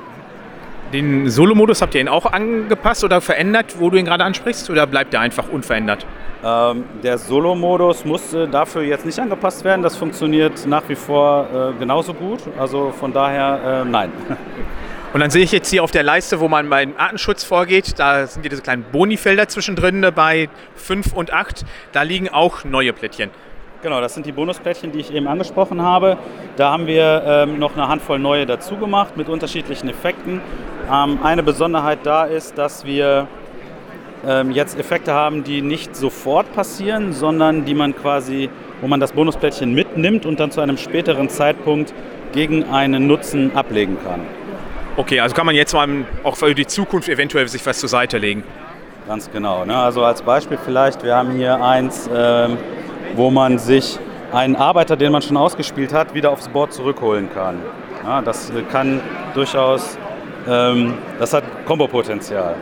Den Solo-Modus habt ihr ihn auch angepasst oder verändert, wo du ihn gerade ansprichst, oder bleibt er einfach unverändert? Ähm, der Solo-Modus musste dafür jetzt nicht angepasst werden. Das funktioniert nach wie vor äh, genauso gut. Also von daher äh, nein. Und dann sehe ich jetzt hier auf der Leiste, wo man beim Artenschutz vorgeht, da sind diese kleinen Bonifelder zwischendrin bei 5 und 8. Da liegen auch neue Plättchen. Genau, das sind die Bonusplättchen, die ich eben angesprochen habe. Da haben wir ähm, noch eine Handvoll neue dazu gemacht mit unterschiedlichen Effekten. Ähm, eine Besonderheit da ist, dass wir ähm, jetzt Effekte haben, die nicht sofort passieren, sondern die man quasi, wo man das Bonusplättchen mitnimmt und dann zu einem späteren Zeitpunkt gegen einen Nutzen ablegen kann. Okay, also kann man jetzt mal auch für die Zukunft eventuell sich was zur Seite legen. Ganz genau. Ne? Also als Beispiel vielleicht, wir haben hier eins, ähm, wo man sich einen Arbeiter, den man schon ausgespielt hat, wieder aufs Board zurückholen kann. Ja, das kann durchaus, ähm, das hat Kombopotenzial.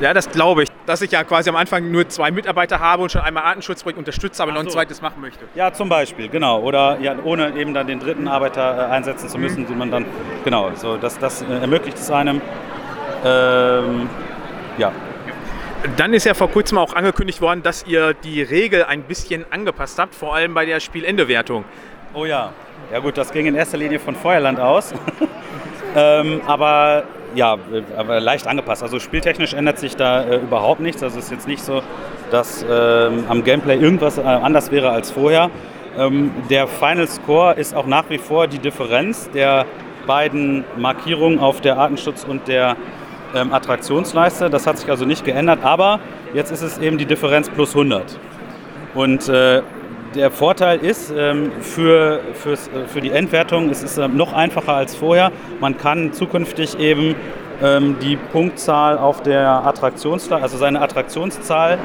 Ja, das glaube ich. Dass ich ja quasi am Anfang nur zwei Mitarbeiter habe und schon einmal Artenschutzprojekt unterstütze, aber Ach noch ein zweites machen möchte. Ja, zum Beispiel, genau. Oder ja, ohne eben dann den dritten Arbeiter äh, einsetzen zu müssen, mhm. den man dann, genau, so, das, das äh, ermöglicht es einem. Ähm, ja. Dann ist ja vor kurzem auch angekündigt worden, dass ihr die Regel ein bisschen angepasst habt, vor allem bei der Spielendewertung. Oh ja. Ja gut, das ging in erster Linie von Feuerland aus. ähm, aber ja, aber leicht angepasst. Also spieltechnisch ändert sich da äh, überhaupt nichts. Also es ist jetzt nicht so, dass ähm, am Gameplay irgendwas äh, anders wäre als vorher. Ähm, der Final Score ist auch nach wie vor die Differenz der beiden Markierungen auf der Artenschutz und der ähm, Attraktionsleiste. Das hat sich also nicht geändert, aber jetzt ist es eben die Differenz plus 100. Und äh, der Vorteil ist, ähm, für, äh, für die Endwertung ist es ähm, noch einfacher als vorher. Man kann zukünftig eben ähm, die Punktzahl auf der Attraktionszahl, also seine Attraktionszahl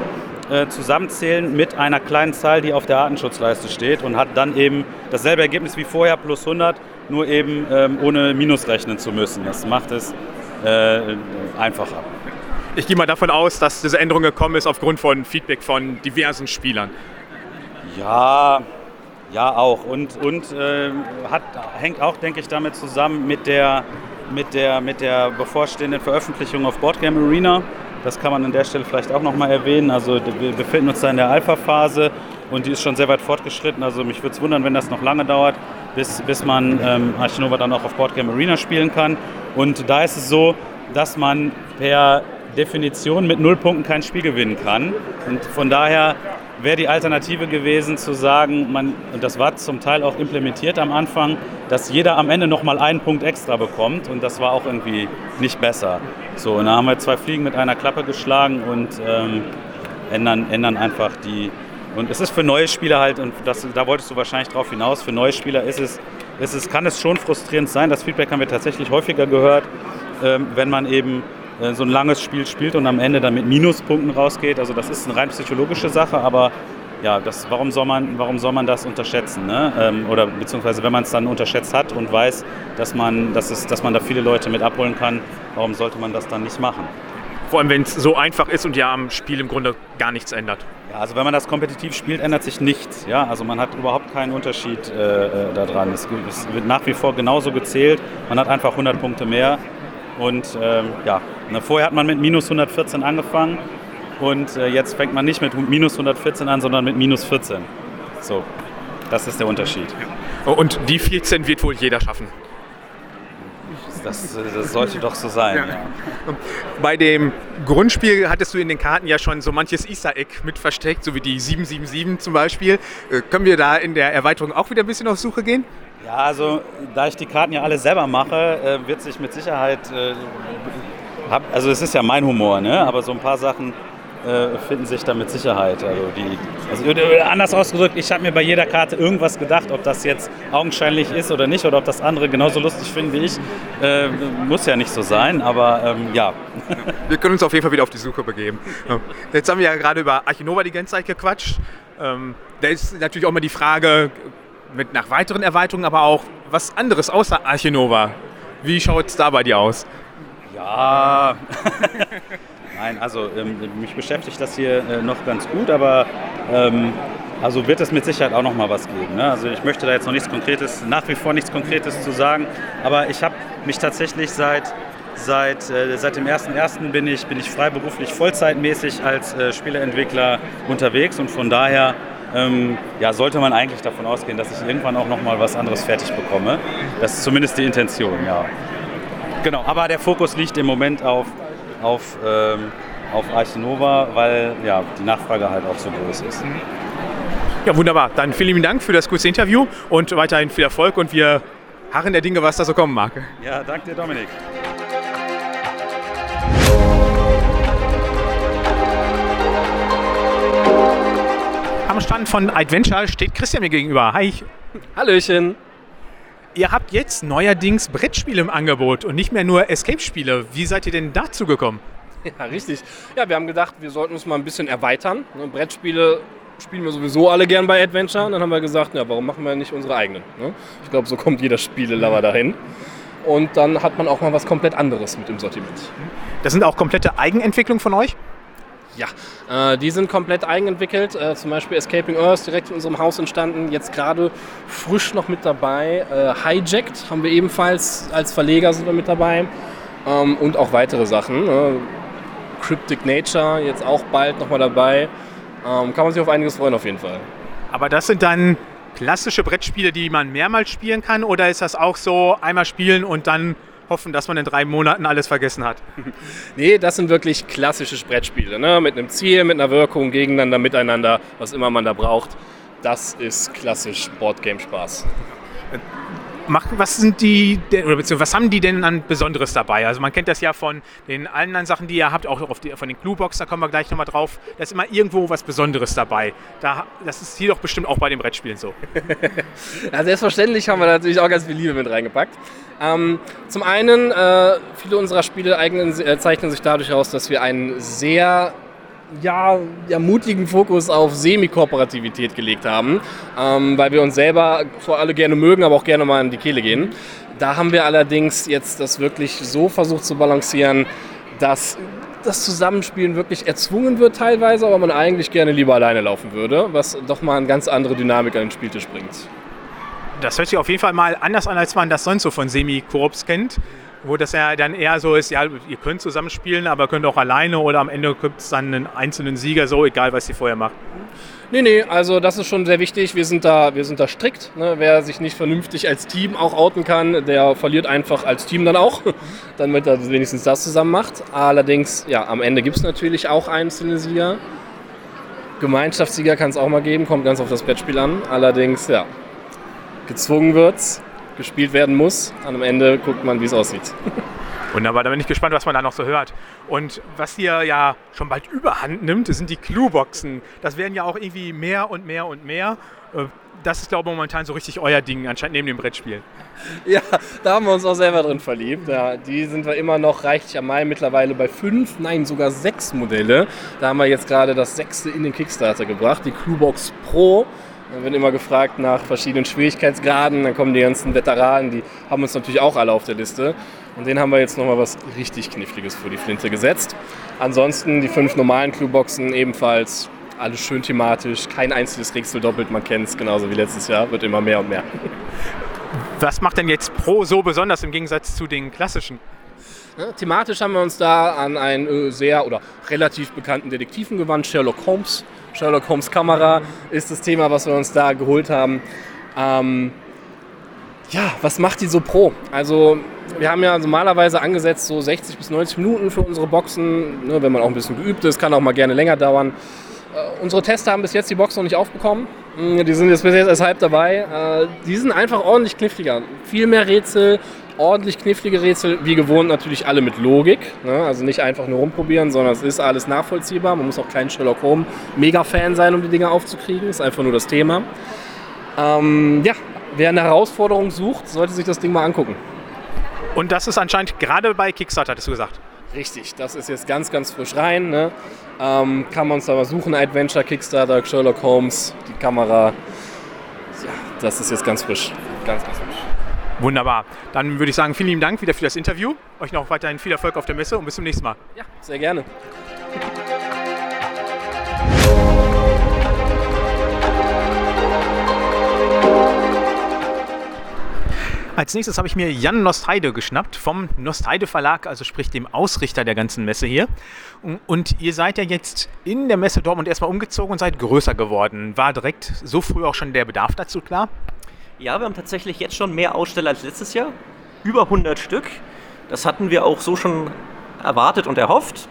äh, zusammenzählen mit einer kleinen Zahl, die auf der Artenschutzleiste steht und hat dann eben dasselbe Ergebnis wie vorher plus 100, nur eben ohne Minus rechnen zu müssen. Das macht es äh, einfacher. Ich gehe mal davon aus, dass diese Änderung gekommen ist aufgrund von Feedback von diversen Spielern. Ja, ja auch. Und, und äh, hat, hängt auch, denke ich, damit zusammen mit der, mit, der, mit der bevorstehenden Veröffentlichung auf Boardgame Arena. Das kann man an der Stelle vielleicht auch nochmal erwähnen. Also wir befinden uns da in der Alpha-Phase und die ist schon sehr weit fortgeschritten. Also mich würde es wundern, wenn das noch lange dauert, bis, bis man ähm, Archinova dann auch auf Boardgame Arena spielen kann. Und da ist es so, dass man per Definition mit null Punkten kein Spiel gewinnen kann. Und von daher wäre die Alternative gewesen zu sagen, man, und das war zum Teil auch implementiert am Anfang, dass jeder am Ende nochmal einen Punkt extra bekommt und das war auch irgendwie nicht besser. So, und da haben wir zwei Fliegen mit einer Klappe geschlagen und ähm, ändern, ändern einfach die. Und es ist für neue Spieler halt, und das, da wolltest du wahrscheinlich drauf hinaus, für neue Spieler ist es, ist es, kann es schon frustrierend sein. Das Feedback haben wir tatsächlich häufiger gehört, ähm, wenn man eben so ein langes Spiel spielt und am Ende dann mit Minuspunkten rausgeht. Also das ist eine rein psychologische Sache, aber ja, das, warum, soll man, warum soll man das unterschätzen? Ne? Ähm, oder beziehungsweise wenn man es dann unterschätzt hat und weiß, dass man, dass, es, dass man da viele Leute mit abholen kann, warum sollte man das dann nicht machen? Vor allem, wenn es so einfach ist und ja am Spiel im Grunde gar nichts ändert. Ja, also wenn man das kompetitiv spielt, ändert sich nichts. Ja, also man hat überhaupt keinen Unterschied äh, äh daran. Es, es, wird nach wie vor genauso gezählt. Man hat einfach 100 Punkte mehr. Und ähm, ja, vorher hat man mit minus 114 angefangen und äh, jetzt fängt man nicht mit minus 114 an, sondern mit minus 14. So, das ist der Unterschied. Und die 14 wird wohl jeder schaffen. Das, das, sollte doch so sein. Ja. Ja. Bei dem Grundspiel hattest du in den Karten ja schon so manches Easter Egg mit versteckt, so wie die 777 zum Beispiel. Äh, können wir da in der Erweiterung auch wieder ein bisschen auf Suche gehen? Ja, also da ich die Karten ja alle selber mache, äh, wird sich mit Sicherheit, äh, hab, also es ist ja mein Humor, ne? aber so ein paar Sachen äh, finden sich da mit Sicherheit. Also, die, also anders ausgedrückt, ich habe mir bei jeder Karte irgendwas gedacht, ob das jetzt augenscheinlich ist oder nicht, oder ob das andere genauso lustig finden wie ich. Äh, muss ja nicht so sein, aber ähm, ja. Wir können uns auf jeden Fall wieder auf die Suche begeben. Jetzt haben wir ja gerade über Archinova die ganze Zeit gequatscht. Ähm, da ist natürlich auch mal die Frage, mit nach weiteren Erweiterungen, aber auch was anderes außer Archinova. Wie schaut es da bei dir aus? Ja, nein, also ähm, mich beschäftigt das hier äh, noch ganz gut, aber ähm, also wird es mit Sicherheit auch noch mal was geben. Ne? Also ich möchte da jetzt noch nichts Konkretes, nach wie vor nichts Konkretes zu sagen, aber ich habe mich tatsächlich seit Seit, äh, seit dem 1.1. bin ich, bin ich freiberuflich vollzeitmäßig als äh, Spieleentwickler unterwegs und von daher ähm, ja, sollte man eigentlich davon ausgehen, dass ich irgendwann auch noch mal was anderes fertig bekomme. Das ist zumindest die Intention, ja. Genau, aber der Fokus liegt im Moment auf, auf, ähm, auf Archinova, weil ja, die Nachfrage halt auch so groß ist. Ja, wunderbar. Dann vielen lieben Dank für das kurze Interview und weiterhin viel Erfolg und wir harren der Dinge, was da so kommen mag. Ja, danke dir, Dominik. Am Stand von Adventure steht Christian mir gegenüber. Hi. Hallöchen. Ihr habt jetzt neuerdings Brettspiele im Angebot und nicht mehr nur Escape-Spiele. Wie seid ihr denn dazu gekommen? Ja, richtig. Ja, wir haben gedacht, wir sollten uns mal ein bisschen erweitern. Ne, Brettspiele spielen wir sowieso alle gern bei Adventure. Und dann haben wir gesagt, ja, warum machen wir nicht unsere eigenen? Ne? Ich glaube, so kommt jeder Spielelover dahin. Und dann hat man auch mal was komplett anderes mit im Sortiment. Das sind auch komplette Eigenentwicklungen von euch? Ja, äh, die sind komplett eigenentwickelt. Äh, zum Beispiel Escaping Earth, direkt in unserem Haus entstanden. Jetzt gerade frisch noch mit dabei. Äh, Hijacked haben wir ebenfalls als Verleger sind wir mit dabei. Ähm, und auch weitere Sachen. Äh, Cryptic Nature jetzt auch bald nochmal dabei. Ähm, kann man sich auf einiges freuen auf jeden Fall. Aber das sind dann klassische Brettspiele, die man mehrmals spielen kann? Oder ist das auch so einmal spielen und dann hoffen, dass man in drei Monaten alles vergessen hat. nee, das sind wirklich klassische Brettspiele. Ne? Mit einem Ziel, mit einer Wirkung, gegeneinander, miteinander, was immer man da braucht. Das ist klassisch Boardgame-Spaß machen, was sind die, oder was haben die denn an Besonderes dabei? Also man kennt das ja von den anderen Sachen, die ihr habt, auch die, von den Cluebox, da kommen wir gleich nochmal drauf. Da ist immer irgendwo was Besonderes dabei. Da, das ist hier doch bestimmt auch bei den Brettspielen so. ja, selbstverständlich haben wir natürlich auch ganz viel Liebe mit reingepackt. Ähm, zum einen, äh, viele unserer Spiele eignen, äh, zeichnen sich dadurch aus, dass wir einen sehr ja, ja, mutigen Fokus auf Semi-Kooperativität gelegt haben, ähm, weil wir uns selber zwar alle gerne mögen, aber auch gerne mal in die Kehle gehen. Da haben wir allerdings jetzt das wirklich so versucht zu balancieren, dass das Zusammenspielen wirklich erzwungen wird teilweise, aber man eigentlich gerne lieber alleine laufen würde, was doch mal eine ganz andere Dynamik an den Spieltisch bringt. Das hört sich auf jeden Fall mal anders an, als man das sonst so von Semi-Korps kennt. Wo das ja dann eher so ist, ja, ihr könnt zusammenspielen, aber könnt auch alleine oder am Ende gibt es dann einen einzelnen Sieger, so egal, was ihr vorher macht. Nee, nee, also das ist schon sehr wichtig. Wir sind da, wir sind da strikt. Ne? Wer sich nicht vernünftig als Team auch outen kann, der verliert einfach als Team dann auch, damit er wenigstens das zusammen macht. Allerdings, ja, am Ende gibt es natürlich auch einzelne Sieger. Gemeinschaftssieger kann es auch mal geben, kommt ganz auf das Brettspiel an. Allerdings, ja, gezwungen wird's, gespielt werden muss. Am Ende guckt man, wie es aussieht. Wunderbar, da bin ich gespannt, was man da noch so hört. Und was hier ja schon bald überhand nimmt, sind die Clueboxen. Das werden ja auch irgendwie mehr und mehr und mehr. Äh, Das ist, glaube ich, momentan so richtig euer Ding, anscheinend neben dem Brettspiel. Ja, da haben wir uns auch selber drin verliebt. Ja, die sind wir immer noch reichlich am Mai, mittlerweile bei fünf, nein, sogar sechs Modelle. Da haben wir jetzt gerade das sechste in den Kickstarter gebracht, die Cluebox Pro. Da wird immer gefragt nach verschiedenen Schwierigkeitsgraden. Dann kommen die ganzen Veteranen, die haben uns natürlich auch alle auf der Liste. Und denen haben wir jetzt nochmal was richtig Kniffliges vor die Flinte gesetzt. Ansonsten die fünf normalen Clueboxen ebenfalls alles schön thematisch, kein einziges Rätsel doppelt, man kennt es genauso wie letztes Jahr, wird immer mehr und mehr. Was macht denn jetzt Pro so besonders im Gegensatz zu den klassischen? Ja, thematisch haben wir uns da an einen äh, sehr oder relativ bekannten Detektiven gewandt, Sherlock Holmes. Sherlock Holmes Kamera ist das Thema, was wir uns da geholt haben. Ähm, ja, was macht die so pro? Also wir haben ja normalerweise angesetzt so 60 bis 90 Minuten für unsere Boxen. Ne, wenn man auch ein bisschen geübt ist, kann auch mal gerne länger dauern. Äh, unsere Tester haben bis jetzt die Box noch nicht aufbekommen. Mm, Die sind jetzt bis jetzt erst halb dabei. Äh, die sind einfach ordentlich kniffliger. Viel mehr Rätsel, ordentlich knifflige Rätsel. Wie gewohnt natürlich alle mit Logik. Ne? Also nicht einfach nur rumprobieren, sondern es ist alles nachvollziehbar. Man muss auch kein Sherlock Holmes Mega-Fan sein, um die Dinge aufzukriegen. Ist einfach nur das Thema. Ähm, ja, wer eine Herausforderung sucht, sollte sich das Ding mal angucken. Und das ist anscheinend gerade bei Kickstarter, hattest du gesagt. Richtig, das ist jetzt ganz, ganz frisch rein. Ne? Ähm, kann man uns da mal suchen, Adventure, Kickstarter, Sherlock Holmes, die Kamera. Ja, das ist jetzt ganz frisch. Ganz, ganz frisch. Wunderbar. Dann würde ich sagen, vielen lieben Dank wieder für das Interview. Euch noch weiterhin viel Erfolg auf der Messe und bis zum nächsten Mal. Ja, sehr gerne. Als nächstes habe ich mir Jan Nostheide geschnappt vom Nostheide Verlag, also sprich dem Ausrichter der ganzen Messe hier. Und ihr seid ja jetzt in der Messe Dortmund erstmal umgezogen und seid größer geworden. War direkt so früh auch schon der Bedarf dazu klar? Ja, wir haben tatsächlich jetzt schon mehr Aussteller als letztes Jahr. Über 100 Stück. Das hatten wir auch so schon erwartet und erhofft.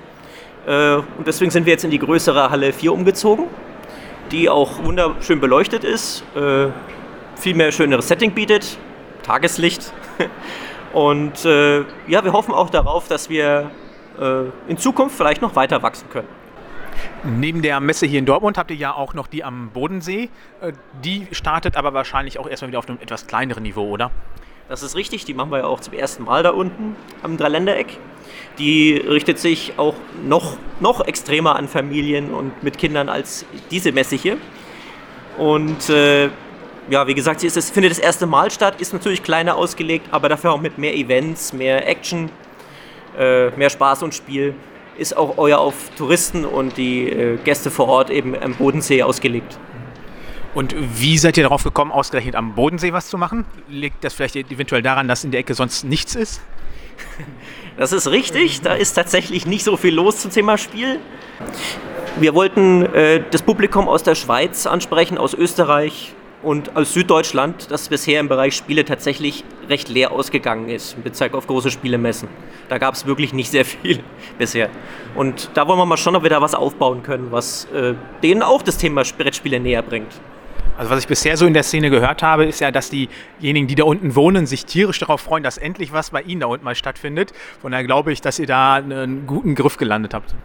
Äh, Und deswegen sind wir jetzt in die größere Halle 4 umgezogen, die auch wunderschön beleuchtet ist, äh, viel mehr schöneres Setting bietet, Tageslicht. Und äh, ja, wir hoffen auch darauf, dass wir in Zukunft vielleicht noch weiter wachsen können. Neben der Messe hier in Dortmund habt ihr ja auch noch die am Bodensee. Äh, Die startet aber wahrscheinlich auch erstmal wieder auf einem etwas kleineren Niveau, oder? Das ist richtig, die machen wir ja auch zum ersten Mal da unten am Dreiländereck. Die richtet sich auch noch, noch extremer an Familien und mit Kindern als diese Messe hier. Und äh, ja, wie gesagt, sie ist, findet das erste Mal statt, ist natürlich kleiner ausgelegt, aber dafür auch mit mehr Events, mehr Action, äh, mehr Spaß und Spiel. Ist auch euer auf Touristen und die äh, Gäste vor Ort eben am Bodensee ausgelegt. Und wie seid ihr darauf gekommen, ausgerechnet am Bodensee was zu machen? Liegt das vielleicht eventuell daran, dass in der Ecke sonst nichts ist? Das ist richtig, da ist tatsächlich nicht so viel los zum Thema Spiel. Wir wollten äh, das Publikum aus der Schweiz ansprechen, aus Österreich und aus Süddeutschland, das bisher im Bereich Spiele tatsächlich recht leer ausgegangen ist, in Bezug auf große Spielemessen. Da gab es wirklich nicht sehr viel bisher. Und da wollen wir mal schauen, ob wir da was aufbauen können, was äh, denen auch das Thema Brettspiele näher bringt. Also was ich bisher so in der Szene gehört habe, ist ja, dass diejenigen, die da unten wohnen, sich tierisch darauf freuen, dass endlich was bei ihnen da unten mal stattfindet. Von daher glaube ich, dass ihr da einen guten Griff gelandet habt.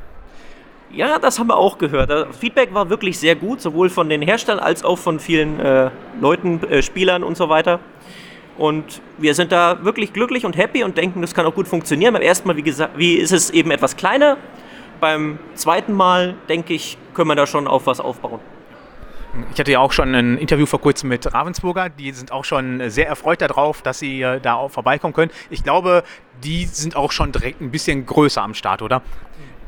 Ja, das haben wir auch gehört. Das Feedback war wirklich sehr gut, sowohl von den Herstellern als auch von vielen äh, Leuten, äh, Spielern und so weiter. Und wir sind da wirklich glücklich und happy und denken, das kann auch gut funktionieren. Beim ersten Mal, wie gesagt, wie ist es eben etwas kleiner. Beim zweiten Mal, denke ich, können wir da schon auf was aufbauen. Ich hatte ja auch schon ein Interview vor kurzem mit Ravensburger. Die sind auch schon sehr erfreut darauf, dass sie äh, da auch vorbeikommen können. Ich glaube, die sind auch schon direkt ein bisschen größer am Start, oder?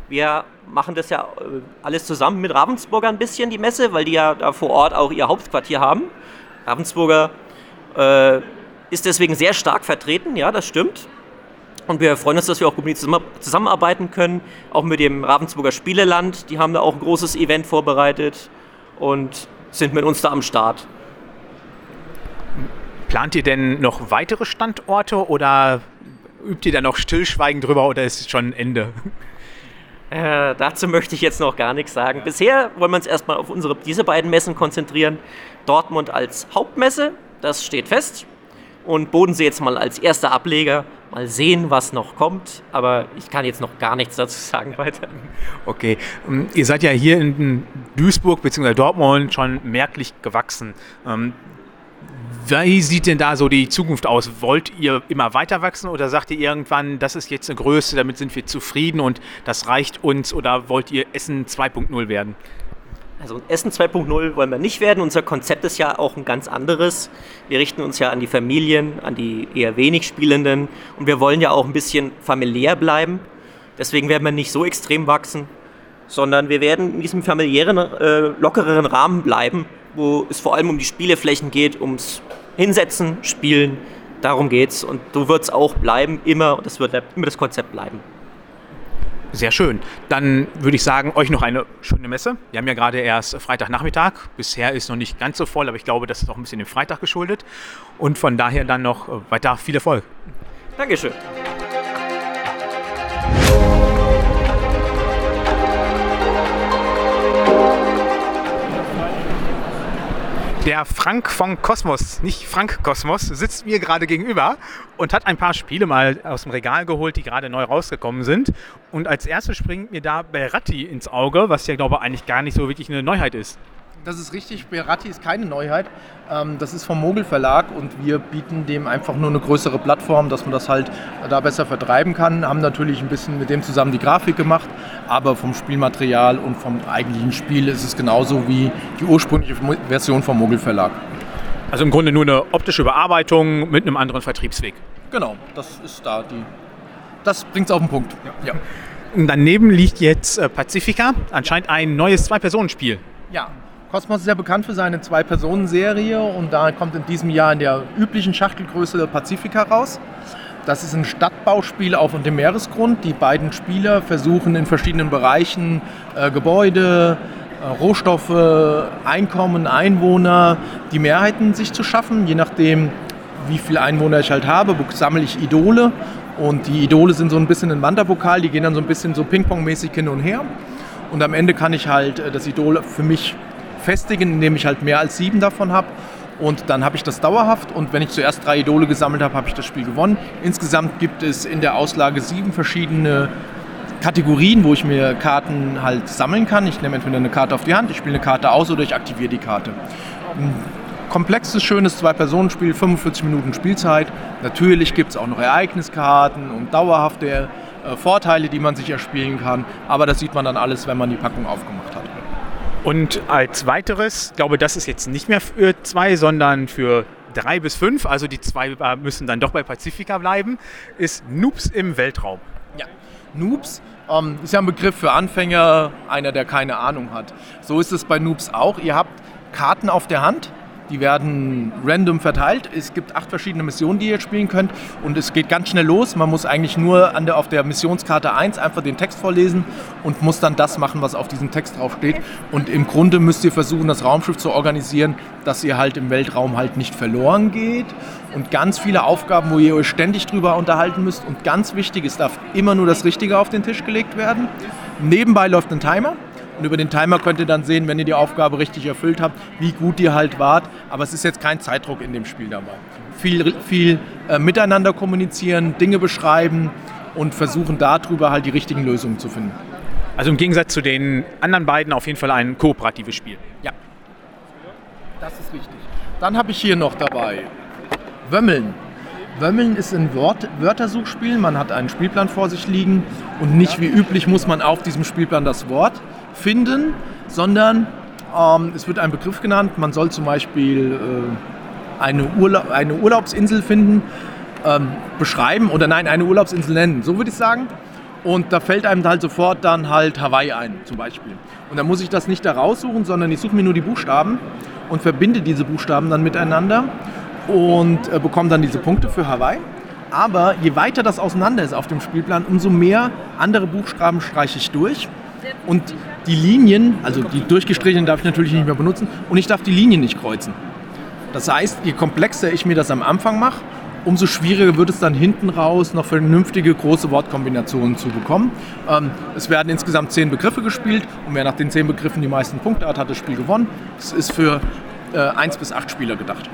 Wir machen das ja äh, alles zusammen mit Ravensburger ein bisschen, die Messe, weil die ja da vor Ort auch ihr Hauptquartier haben. Ravensburger äh, ist deswegen sehr stark vertreten, ja, das stimmt. Und wir freuen uns, dass wir auch gut zusammenarbeiten können, auch mit dem Ravensburger Spieleland. Die haben da auch ein großes Event vorbereitet und sind mit uns da am Start. Plant ihr denn noch weitere Standorte oder übt ihr da noch stillschweigend drüber oder ist es schon Ende? Äh, dazu möchte ich jetzt noch gar nichts sagen. Bisher wollen wir uns erstmal auf unsere, diese beiden Messen konzentrieren. Dortmund als Hauptmesse, das steht fest. Und Bodensee jetzt mal als erster Ableger. Mal sehen, was noch kommt. Aber ich kann jetzt noch gar nichts dazu sagen weiter. Okay, ähm, ihr seid ja hier in Duisburg bzw. Dortmund schon merklich gewachsen. Wie sieht denn da so die Zukunft aus? Wollt ihr immer weiter wachsen oder sagt ihr irgendwann, das ist jetzt eine Größe, damit sind wir zufrieden und das reicht uns oder wollt ihr Essen 2.0 werden? Also Essen 2.0 wollen wir nicht werden. Unser Konzept ist ja auch ein ganz anderes. Wir richten uns ja an die Familien, an die eher wenig Spielenden und wir wollen ja auch ein bisschen familiär bleiben. Deswegen werden wir nicht so extrem wachsen, sondern wir werden in diesem familiären, äh, lockereren Rahmen bleiben, wo es vor allem um die Spieleflächen geht, ums Hinsetzen, Spielen. Darum geht's und so wird es auch bleiben, immer. Und das wird immer das Konzept bleiben. Sehr schön. Dann würde ich sagen, euch noch eine schöne Messe. Wir haben ja gerade erst Freitagnachmittag. Bisher ist noch nicht ganz so voll, aber ich glaube, das ist auch ein bisschen dem Freitag geschuldet. Und von daher dann noch weiter viel Erfolg. Dankeschön. Der Frank von Kosmos, nicht Frank Kosmos, sitzt mir gerade gegenüber und hat ein paar Spiele mal aus dem Regal geholt, die gerade neu rausgekommen sind. Und als erstes springt mir da Berratti ins Auge, was ja, glaube ich, eigentlich gar nicht so wirklich eine Neuheit ist. Das ist richtig, Berati ist keine Neuheit. Ähm, das ist vom Mogel Verlag und wir bieten dem einfach nur eine größere Plattform, dass man das halt da besser vertreiben kann. Haben natürlich ein bisschen mit dem zusammen die Grafik gemacht, aber vom Spielmaterial und vom eigentlichen Spiel ist es genauso wie die ursprüngliche Version vom Mogel Verlag. Also im Grunde nur eine optische Überarbeitung mit einem anderen Vertriebsweg. Genau, das ist da die. Das bringt es auf den Punkt. Ja. Daneben liegt jetzt äh, Pacifica, anscheinend ein neues Zwei-Personen-Spiel. Ja, Cosmos ist ja bekannt für seine Zwei-Personen-Serie und da kommt in diesem Jahr in der üblichen Schachtelgröße Pacifica raus. Das ist ein Stadtbauspiel auf und dem Meeresgrund. Die beiden Spieler versuchen in verschiedenen Bereichen äh, Gebäude, äh, Rohstoffe, Einkommen, Einwohner, die Mehrheiten sich zu schaffen. Je nachdem, wie viele Einwohner ich halt habe, sammle ich Idole. Und die Idole sind so ein bisschen ein Wanderpokal, die gehen dann so ein bisschen so Ping-Pong-mäßig hin und her. Und am Ende kann ich halt äh, das Idol für mich festigen, indem ich halt mehr als sieben davon habe. Und dann habe ich das dauerhaft und wenn ich zuerst drei Idole gesammelt habe, habe ich das Spiel gewonnen. Insgesamt gibt es in der Auslage sieben verschiedene Kategorien, wo ich mir Karten halt sammeln kann. Ich nehme entweder eine Karte auf die Hand, ich spiele eine Karte aus oder ich aktiviere die Karte. Ein komplexes, schönes Zwei-Personen-Spiel, 45 Minuten Spielzeit. Natürlich gibt es auch noch Ereigniskarten und dauerhafte äh, Vorteile, die man sich erspielen kann. Aber das sieht man dann alles, wenn man die Packung aufgemacht hat. Und als weiteres, glaube, das ist jetzt nicht mehr für zwei, sondern für drei bis fünf, also die zwei äh, müssen dann doch bei Pacifica bleiben, ist Noobs im Weltraum. Ja, Noobs ähm, ist ja ein Begriff für Anfänger, einer, der keine Ahnung hat. So ist es bei Noobs auch. Ihr habt Karten auf der Hand, die werden random verteilt. Es gibt acht verschiedene Missionen, die ihr spielen könnt. Und es geht ganz schnell los. Man muss eigentlich nur der, auf der Missionskarte 1 einfach den Text vorlesen und muss dann das machen, was auf diesem Text drauf steht. Und im Grunde müsst ihr versuchen, das Raumschiff zu organisieren, dass ihr halt im Weltraum halt nicht verloren geht. Und ganz viele Aufgaben, wo ihr euch ständig drüber unterhalten müsst. Und ganz wichtig, es darf immer nur das Richtige auf den Tisch gelegt werden. Nebenbei läuft ein Timer. Und über den Timer könnt ihr dann sehen, wenn ihr die Aufgabe richtig erfüllt habt, wie gut ihr halt wart. Aber es ist jetzt kein Zeitdruck in dem Spiel dabei. Viel, viel äh, miteinander kommunizieren, Dinge beschreiben und versuchen darüber halt die richtigen Lösungen zu finden. Also im Gegensatz zu den anderen beiden auf jeden Fall ein kooperatives Spiel. Ja. Das ist richtig. Dann habe ich hier noch dabei Wömmeln. Wömmeln ist ein Wort Wörtersuchspiel. Man hat einen Spielplan vor sich liegen und nicht wie üblich muss man auf diesem Spielplan das Wort finden, sondern ähm, es wird ein Begriff genannt. Man soll zum Beispiel äh, eine, Urla eine Urlaubsinsel finden, ähm, beschreiben oder nein, eine Urlaubsinsel nennen, so würde ich sagen. Und da fällt einem halt sofort dann halt Hawaii ein, zum Beispiel. Und dann muss ich das nicht da raussuchen, sondern ich suche mir nur die Buchstaben und verbinde diese Buchstaben dann miteinander und äh, bekomme dann diese Punkte für Hawaii. Aber je weiter das auseinander ist auf dem Spielplan, umso mehr andere Buchstaben streiche ich durch. Und die Linien, also die durchgestrichenen darf ich natürlich nicht mehr benutzen und ich darf die Linien nicht kreuzen. Das heißt, je komplexer ich mir das am Anfang mache, umso schwieriger wird es dann hinten raus, noch vernünftige große Wortkombinationen zu bekommen. Ähm, es werden insgesamt zehn Begriffe gespielt und wer nach den zehn Begriffen die meisten Punkte hat, hat das Spiel gewonnen. Es ist für äh, eins bis acht Spieler gedacht.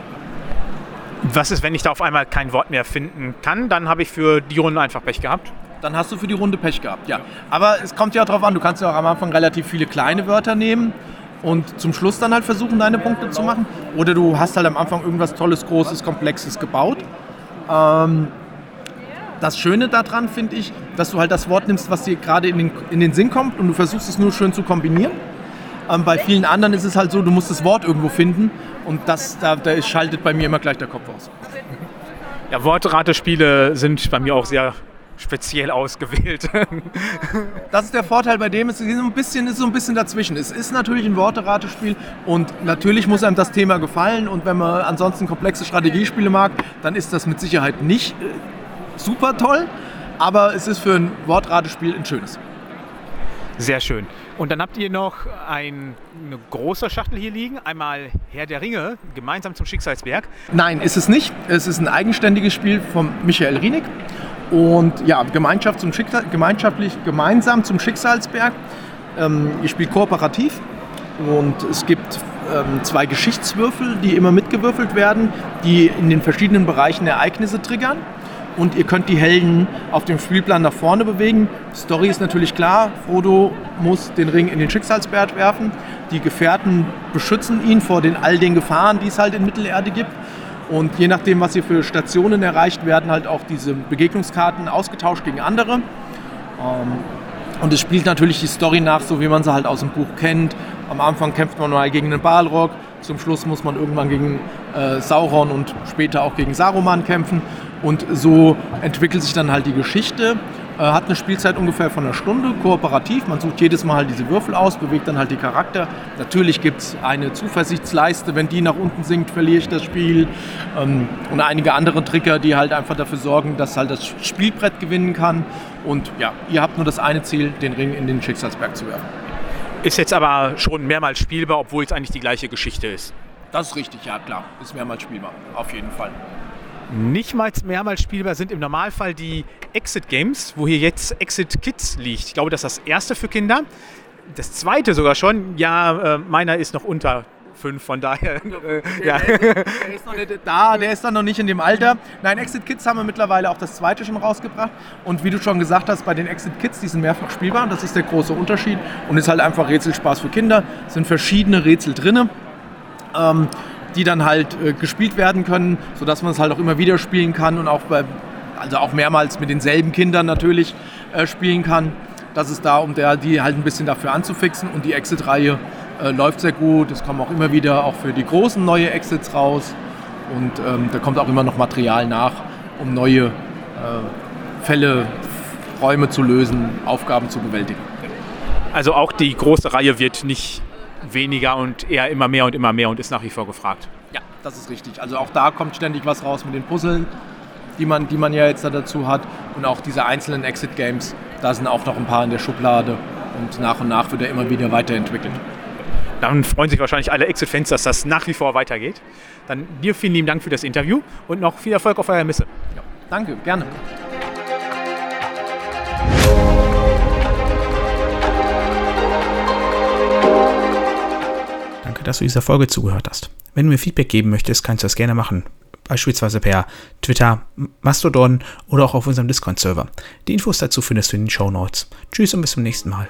Was ist, wenn ich da auf einmal kein Wort mehr finden kann? Dann habe ich für die Runde einfach Pech gehabt. Dann hast du für die Runde Pech gehabt, ja. Aber es kommt ja darauf an, du kannst ja auch am Anfang relativ viele kleine Wörter nehmen und zum Schluss dann halt versuchen, deine Punkte zu machen. Oder du hast halt am Anfang irgendwas Tolles, Großes, Komplexes gebaut. Ähm, das Schöne daran finde ich, dass du halt das Wort nimmst, was dir gerade in den, in den Sinn kommt und du versuchst es nur schön zu kombinieren. Ähm, bei vielen anderen ist es halt so, du musst das Wort irgendwo finden und das, da, da schaltet bei mir immer gleich der Kopf aus. Ja, Wortratespiele sind bei mir auch sehr speziell ausgewählt. das ist der Vorteil bei dem, es ist so ein bisschen, ist so ein bisschen dazwischen. Es ist natürlich ein Worteratespiel und natürlich muss einem das Thema gefallen und wenn man ansonsten komplexe Strategiespiele mag, dann ist das mit Sicherheit nicht äh, super toll, aber es ist für ein Wortratespiel ein schönes. Sehr schön. Und dann habt ihr noch ein, eine große Schachtel hier liegen. Einmal Herr der Ringe, gemeinsam zum Schicksalsberg. Nein, ist es nicht. Es ist ein eigenständiges Spiel von Michael Rienig. Und ja, Gemeinschaft zum Schicksal, gemeinschaftlich, gemeinsam zum Schicksalsberg. Ähm, ihr spielt kooperativ und es gibt ähm, zwei Geschichtswürfel, die immer mitgewürfelt werden, die in den verschiedenen Bereichen Ereignisse triggern. Und ihr könnt die Helden auf dem Spielplan nach vorne bewegen. Story ist natürlich klar, Frodo muss den Ring in den Schicksalsberg werfen. Die Gefährten beschützen ihn vor den, all den Gefahren, die es halt in Mittelerde gibt. Und je nachdem, was ihr für Stationen erreicht, werden halt auch diese Begegnungskarten ausgetauscht gegen andere. Ähm, und es spielt natürlich die Story nach, so wie man sie halt aus dem Buch kennt. Am Anfang kämpft man mal gegen den Balrog, zum Schluss muss man irgendwann gegen äh, Sauron und später auch gegen Saruman kämpfen. Und so entwickelt sich dann halt die Geschichte. Äh, hat eine Spielzeit ungefähr von einer Stunde, kooperativ. Man sucht jedes Mal halt diese Würfel aus, bewegt dann halt die Charakter. Natürlich gibt es eine Zuversichtsleiste, wenn die nach unten sinkt, verliere ich das Spiel. Ähm, und einige andere Trigger, die halt einfach dafür sorgen, dass halt das Spielbrett gewinnen kann. Und ja, ihr habt nur das eine Ziel, den Ring in den Schicksalsberg zu werfen. Ist jetzt aber schon mehrmals spielbar, obwohl es eigentlich die gleiche Geschichte ist. Das ist richtig, ja klar. Ist mehrmals spielbar, auf jeden Fall nicht mal mehrmals spielbar sind im Normalfall die Exit Games, wo hier jetzt Exit Kids liegt. Ich glaube, das ist das erste für Kinder. Das zweite sogar schon. Ja, äh, meiner ist noch unter fünf, von daher. Äh, ja. der, ist noch nicht da, der ist dann noch nicht in dem Alter. Nein, Exit Kids haben wir mittlerweile auch das zweite schon rausgebracht. Und wie du schon gesagt hast, bei den Exit Kids, die sind mehrfach spielbar. Das ist der große Unterschied. Und ist halt einfach Rätselspaß für Kinder. Es sind verschiedene Rätsel drin. Ähm, die dann halt äh, gespielt werden können, sodass man es halt auch immer wieder spielen kann und auch bei, also auch mehrmals mit denselben Kindern natürlich äh, spielen kann. Das ist da, um der, die halt ein bisschen dafür anzufixen und die Exit-Reihe äh, läuft sehr gut. Es kommen auch immer wieder auch für die großen neue Exits raus und ähm, da kommt auch immer noch Material nach, um neue äh, Fälle, Räume zu lösen, Aufgaben zu bewältigen. Also auch die große Reihe wird nicht weniger und eher immer mehr und immer mehr und ist nach wie vor gefragt. Ja, das ist richtig. Also auch da kommt ständig was raus mit den Puzzeln, die man, die man ja jetzt da dazu hat. Und auch diese einzelnen Exit-Games, da sind auch noch ein paar in der Schublade und nach und nach wird er immer wieder weiterentwickelt. Dann freuen sich wahrscheinlich alle Exit-Fans, dass das nach wie vor weitergeht. Dann dir vielen lieben Dank für das Interview und noch viel Erfolg auf eurer Messe. Ja, danke, gerne. Dass du dieser Folge zugehört hast. Wenn du mir Feedback geben möchtest, kannst du das gerne machen. Beispielsweise per Twitter, Mastodon oder auch auf unserem Discord-Server. Die Infos dazu findest du in den Show Notes. Tschüss und bis zum nächsten Mal.